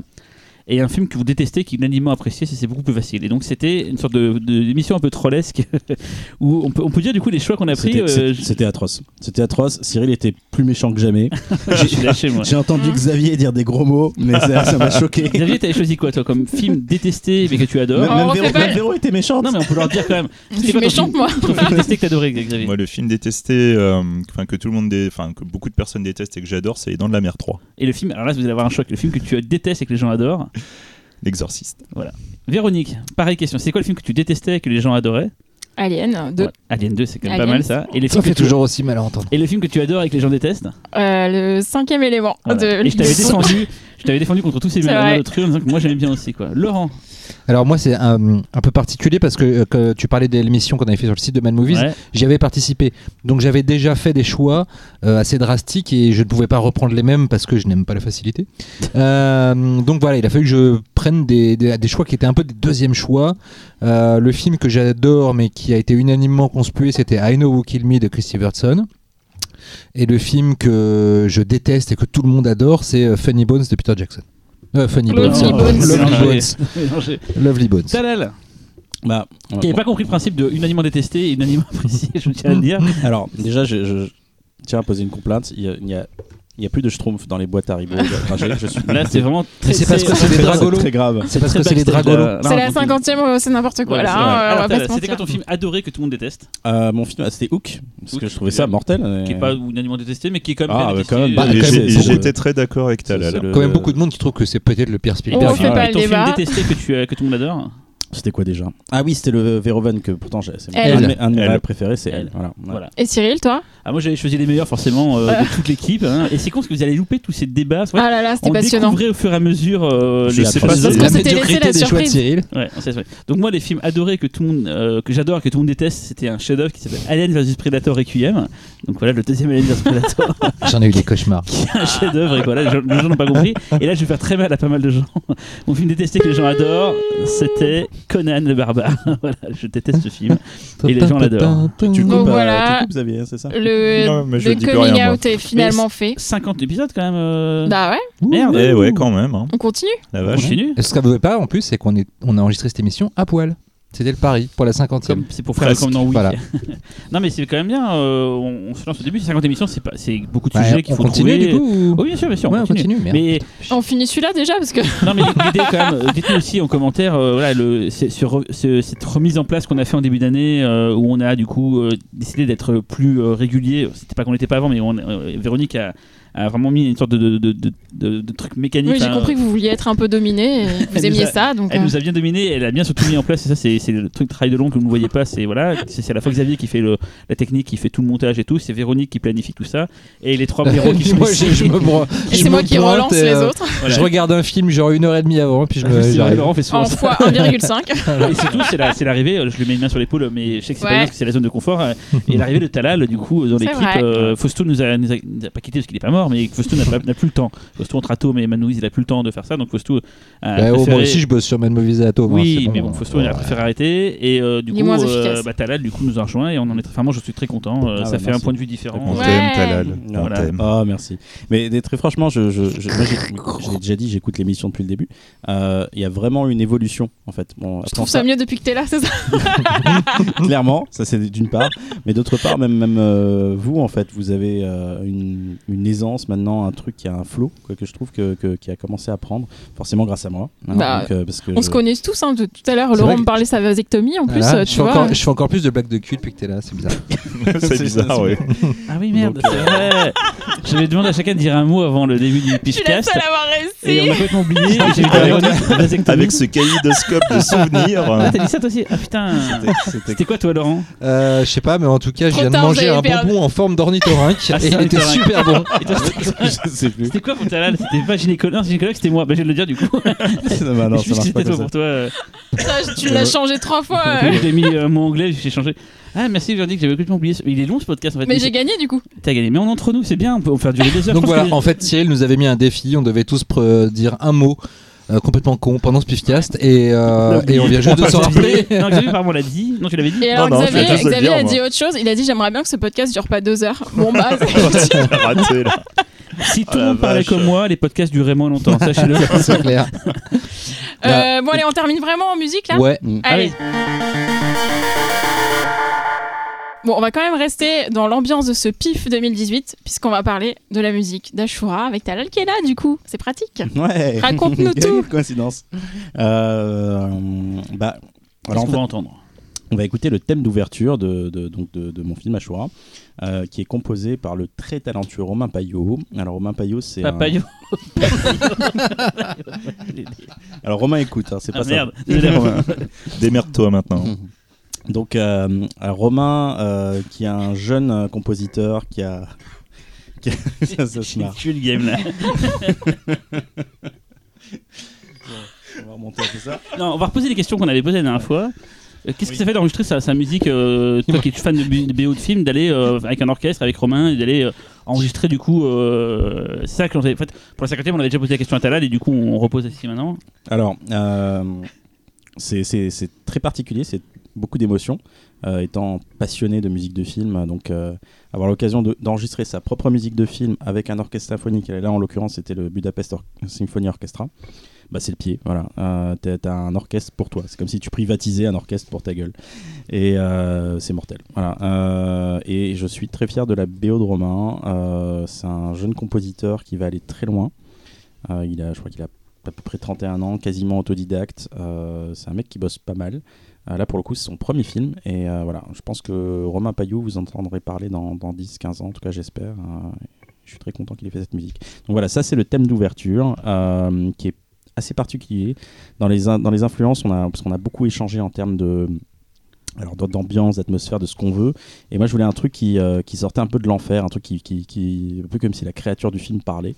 et un film que vous détestez, qui est unanimement apprécié, c'est beaucoup plus facile. Et donc c'était une sorte de, d'émission un peu trollesque où on peut, on peut dire du coup les choix qu'on a pris. C'était, euh, atroce. C'était atroce. Cyril était plus méchant que jamais. j'ai, lâché, moi. j'ai entendu Xavier dire des gros mots, mais ça, m'a choqué. Xavier, t'avais choisi quoi toi comme film détesté mais que tu adores Même, Véro, était méchant. Non mais on peut leur dire quand même. Je suis méchante moi. Ton film détesté que t'adorais Xavier. Moi le film détesté, euh, enfin que tout le monde, enfin que beaucoup de personnes détestent et que j'adore, c'est Dans de la mer 3. Et le film, alors là vous allez avoir un choc. Le film que tu détestes et que les gens adorent. L'exorciste. Voilà. Véronique, pareille question. C'est quoi le film que tu détestais et que les gens adoraient? Alien 2. Alien 2, c'est quand même pas mal ça. Et les ça fait toujours aussi mal à entendre. Et le film que tu adores et que les gens détestent? Euh, Le cinquième élément. De... Et je t'avais défendu. Je t'avais défendu contre tous ces mélomanes de trucs en disant que moi j'aimais bien aussi quoi. Laurent. Alors moi c'est un, un peu particulier parce que, euh, que tu parlais de l'émission qu'on avait fait sur le site de Mad Movies, Ouais. j'y avais participé. Donc j'avais déjà fait des choix euh, assez drastiques et je ne pouvais pas reprendre les mêmes parce que je n'aime pas la facilité. Euh, donc voilà, il a fallu que je prenne des, des- des choix qui étaient un peu des deuxièmes choix. Euh, le film que j'adore mais qui a été unanimement conspué c'était I Know Who Kill Me de Chris Everson. Et le film que je déteste et que tout le monde adore c'est euh, Funny Bones de Peter Jackson. Euh, Funny Bones. Lovely Bones. Lovely. Bones. Mélangé. Lovely Bones. Talal. Bah, Qui n'avait pas compris le principe de unanimement détesté et unanimement apprécié, je tiens à le dire. Alors, déjà, je, je tiens à poser une complainte. Il y a, il y a- il y a plus de schtroumpf dans les boîtes Haribo. Enfin, je, je suis... Là, c'est vraiment Mais c'est parce que c'est des dragolos. très grave. C'est parce que Très c'est les dragolos. C'est la cinquantième, euh, c'est n'importe quoi Ouais, là. c'est hein, on va pas se C'était quoi mentir. ton film adoré que tout le monde déteste? Euh, mon film, ah, c'était Hook, parce que je trouvais ça mortel. Qui est pas unanimement détesté, mais qui est quand même Ah, bien bah, détesté. quand même. Bah, Et quand j'ai- même, et c'est- J'étais très d'accord avec Talal. Quand même beaucoup de monde qui trouve que c'est peut-être le pire On Spielberg. refait pas Et le ton film débat. détesté que, tu, que tout le monde adore C'était quoi déjà? Ah oui, c'était le Verhoeven que pourtant j'ai- un de mes, un de mes préférés, c'est elle. Elle. Voilà. Et Cyril, toi? Ah, moi j'avais choisi les meilleurs forcément euh, de toute l'équipe. hein. Et c'est con parce que vous allez louper tous ces débats. Ah là là, c'était on passionnant. découvrait au fur et à mesure euh, Je les sais pas Parce La qu'on s'était laissé la des choix de surprise. Cyril. Ouais, c'est vrai. Donc moi les films adorés que tout le monde euh, que j'adore et que tout le monde déteste, c'était un chef-d'œuvre qui s'appelle Alien vs Predator Requiem. Donc voilà le deuxième Alien vs Predator J'en ai eu des cauchemars. qui est un chef-d'œuvre et voilà les gens n'ont pas compris. Et là je vais faire très mal à pas mal de gens. Mon film détesté que les gens adorent, c'était Conan le barbare. voilà, je déteste ce film et les gens l'adorent. Tu Donc coupes, euh, voilà. tu coupes, Xavier, c'est ça Le, Non, mais je le dis plus coming rien, moi. out est finalement fait. 50 épisodes quand même. euh, Bah ouais, Merde. Eh ouais, quand même. hein. on continue. La On vache. continue. Et ce qu'on ne veut pas en plus, c'est qu'on est, on a enregistré cette émission à poil. C'était le pari pour la 50e. Comme- C'est pour faire Presque. comme dans Oui. Voilà. non mais c'est quand même bien. euh, on, on se lance au début. C'est 50 émissions. C'est pas, c'est beaucoup de Ouais, sujets qu'il on faut continue trouver. du coup ou- Oui bien sûr, bien sûr. Ouais, on on continue. continue, merde. mais On finit celui-là déjà parce que non mais l'idée quand même. euh, Dites-nous aussi en commentaire. euh, voilà le, ce ce- cette remise en place qu'on a fait en début d'année euh, où on a du coup euh, décidé d'être plus euh, régulier. C'était pas qu'on n'était pas avant, mais on, euh, Véronique a, a vraiment mis une sorte de, de, de, de, truc mécanique. oui, j'ai compris que vous vouliez être un peu dominé vous aimiez a- ça. Donc, Elle euh, nous a bien dominé, elle a bien surtout mis en place, et ça c'est c'est le truc de travail de long que vous ne voyez pas, c'est voilà, c'est c'est à la fois Xavier qui fait le, la technique, qui fait tout le montage et tout, c'est Véronique qui planifie tout ça, et les trois blaireaux qui sont moi, ici. je, je me bro- Et c'est moi qui relance et, les euh, autres. Voilà. Je regarde un film genre une heure et demie avant, puis je me. Laurent fait souvent En fois 1,5. Et surtout, c'est la- c'est l'arrivée, euh, je lui mets une main sur l'épaule, mais je sais que c'est pas Ouais. bien parce que c'est la zone de confort. euh, Et l'arrivée de Talal, du coup, dans l'équipe, Fausto nous a, nous a- nous a pas quitté parce qu'il est pas mort, mais Fausto n'a n'a plus le temps. Fausto entre Atom et Manouise, il a plus le temps de faire ça, donc Fausto a Bah, oh, préféré- aussi, je bosse sur Movies à Atom. hein, Oui, mais bon. bon, Fausto il a préféré arrêter et euh, du Il coup, euh, bah, Talal du coup nous a rejoint et on en est très, enfin, moi je suis très content. euh, Ah ça bah, fait un merci. point de vue différent. On Ouais. t'aime, Talal. On Voilà. t'aime. Ah, merci. Mais très franchement, je, je, je, moi, j'ai- je l'ai déjà dit, j'écoute l'émission depuis le début. Euh, Il y a vraiment une évolution, en fait. Bon, Je trouve ça mieux depuis que t'es là, c'est ça clairement, ça c'est d'une part, mais d'autre part, même, même vous en fait, vous avez une, une aisance maintenant, un truc qui a un flow quoi, que je trouve que, que- qui a commencé à prendre, forcément grâce à moi. hein, Bah, donc, euh, parce que On je- se connaît tous. Hein, de- tout à l'heure, Laurent me parlait de sa vasectomie. En plus, Voilà, euh, je, tu fais vois. encore, je fais encore plus de blagues de cul depuis que t'es là, c'est bizarre. C'est bizarre, oui. Ah oui merde, Donc, c'est vrai. Je vais demander à chacun de dire un mot avant le début du pitchcast. Et on a complètement oublié. vasectomie. Avec ce kaléidoscope de souvenirs. Ah, t'as dit ça toi aussi Ah putain. C'était quoi toi Laurent Euh, je sais pas, mais en tout cas, je viens de manger un bonbon en forme d'ornithorynque Ah, et il était super bon. Et toi, c'était- je sais plus. C'était quoi pour Talal C'était pas gynécologue, c'était moi. Bah, je vais le dire du coup. Non, bah, non, je ça marche pas toi comme ça. pour toi. euh, Ça, tu l'as changé trois fois. Du euh. J'ai mis euh, mon anglais, j'ai changé. Ah merci Verdi que j'avais complètement oublié. Il est long ce podcast en fait. Mais j'ai gagné du coup. T'as gagné. Mais on entre nous, c'est bien. On peut faire durer des heures. Donc voilà, que- en fait, Cyril nous avait mis un défi, on devait tous dire un mot. Euh, complètement con pendant ce pifcast et, euh, et on vient juste de s'en rappeler. Non, Xavier, pardon, on l'a dit. Non, tu l'avais dit. Et alors non, Xavier, vais juste le Xavier dire, a moi. dit autre chose. Il a dit j'aimerais bien que ce podcast dure pas deux heures. Bon bah. Raté là. Si tout Oh le la monde parlait vache. comme moi, les podcasts dureraient moins longtemps. Sachez-le. C'est clair. Euh, bon allez, on termine vraiment en musique là. Ouais. Allez. Bon, on va quand même rester dans l'ambiance de ce PIF 2018, puisqu'on va parler de la musique d'Ashura avec Talal qui est là, du coup. C'est pratique. Ouais. Raconte-nous tout. Coïncidence. Euh, bah, alors fait, va entendre? on va écouter le thème d'ouverture de, de, donc de, de mon film Ashura, euh, qui est composé par le très talentueux Romain Payot. Alors Romain Payot, c'est Pas un- Payot. Alors Romain écoute, hein, c'est Ah, pas merde. ça. Démerde-toi maintenant. Donc euh, Romain, euh, qui est un jeune euh, compositeur qui a ça, ça se marre. Tu le game là. on va remonter à ça. Non, on va reposer les questions qu'on avait posées la dernière fois. Euh, Qu'est-ce que ça fait d'enregistrer sa, sa musique, euh, toi qui es fan de, de BO de film, d'aller euh, avec un orchestre, avec Romain, et d'aller euh, enregistrer du coup. c'est ça que l'on en fait, pour la 50 on avait déjà posé la question à Talal et du coup on repose ici maintenant. Alors, c'est- très particulier, c'est beaucoup d'émotions. Euh, étant passionné de musique de film, donc euh, avoir l'occasion de- d'enregistrer sa propre musique de film avec un orchestre symphonique, et là en l'occurrence c'était le Budapest Or- Symphony Orchestra, bah, c'est le pied, voilà. Euh, t'as- un orchestre pour toi, c'est comme si tu privatisais un orchestre pour ta gueule. Et euh, c'est mortel. Voilà. Et je suis très fier de la BO de Romain. C'est un jeune compositeur qui va aller très loin. Il a, je crois qu'il a à peu près 31 ans, quasiment autodidacte. Euh, c'est un mec qui bosse pas mal. Euh, là, pour le coup, c'est son premier film. Et euh, voilà, je pense que Romain Payot, vous entendrez parler dans, dans 10-15 ans, en tout cas, j'espère. Je suis très content qu'il ait fait cette musique. Donc voilà, ça, c'est le thème d'ouverture qui est assez particulier. Dans les, dans les influences, on a, parce qu'on a beaucoup échangé en termes de alors d'ambiance, d'atmosphère, de ce qu'on veut. Et moi, je voulais un truc qui, qui sortait un peu de l'enfer, un truc qui, qui- un peu comme si la créature du film parlait,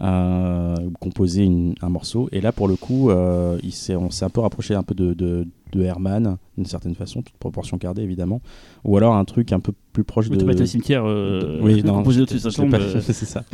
euh, ou composait une- un morceau. Et là, pour le coup, euh, il on s'est un peu rapproché un peu de, de, de Herman, d'une certaine façon, toute proportion gardée évidemment, ou alors un truc un peu plus proche de. été au cimetière, euh, oui, non, composé de euh. c'est ça.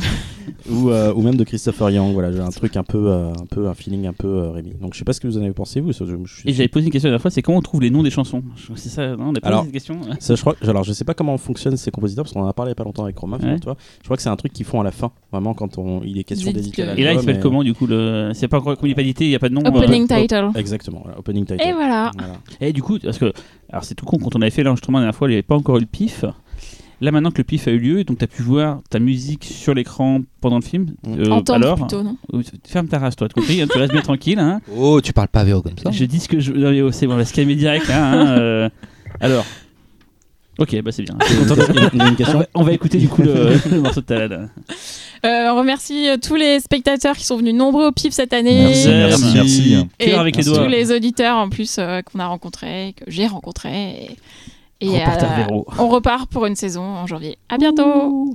ou, euh, ou même de Christopher Young. Voilà, j'ai un truc un peu, euh, un peu, un feeling un peu euh, Rémi. Donc je sais pas ce que vous en avez pensé vous. je- je Et j'avais posé une question la dernière fois, c'est comment on trouve les noms des chansons? C'est ça, non On a pas Alors, posé cette question? ça, je crois, alors je sais pas comment fonctionnent ces compositeurs parce qu'on en a parlé il y a pas longtemps avec Romain. Ouais. toi. Je crois que c'est un truc qu'ils font à la fin, vraiment quand on, il est question d'éditer. Et là, il s'appelle comment du coup le... C'est pas encore il n'est pas édité, il n'y a pas de nom. Opening euh, title. Exactement, voilà, opening title. Et voilà. Et du coup, parce que alors c'est tout con quand on avait fait l'enregistrement la dernière fois, il n'y avait pas encore eu le pif. Là maintenant que le pif a eu lieu, donc tu as pu voir ta musique sur l'écran pendant le film. euh, Entendre alors, plutôt, non euh, Ferme ta race, toi, tu compris hein, Tu restes bien tranquille. Hein. Oh, tu parles pas VO comme ça. Je dis ce que je. Non, mais oh, c'est bon, on va se calmer direct là. hein, euh. Alors. Ok, bah c'est bien. Va, on va écouter du coup le, le morceau de Talad. Euh, on remercie euh, tous les spectateurs qui sont venus nombreux au PIF cette année. Merci, merci, merci. Et Cœur avec les tous les auditeurs en plus euh, qu'on a rencontrés, que j'ai rencontrés. Et, euh, on repart pour une saison en janvier. À bientôt.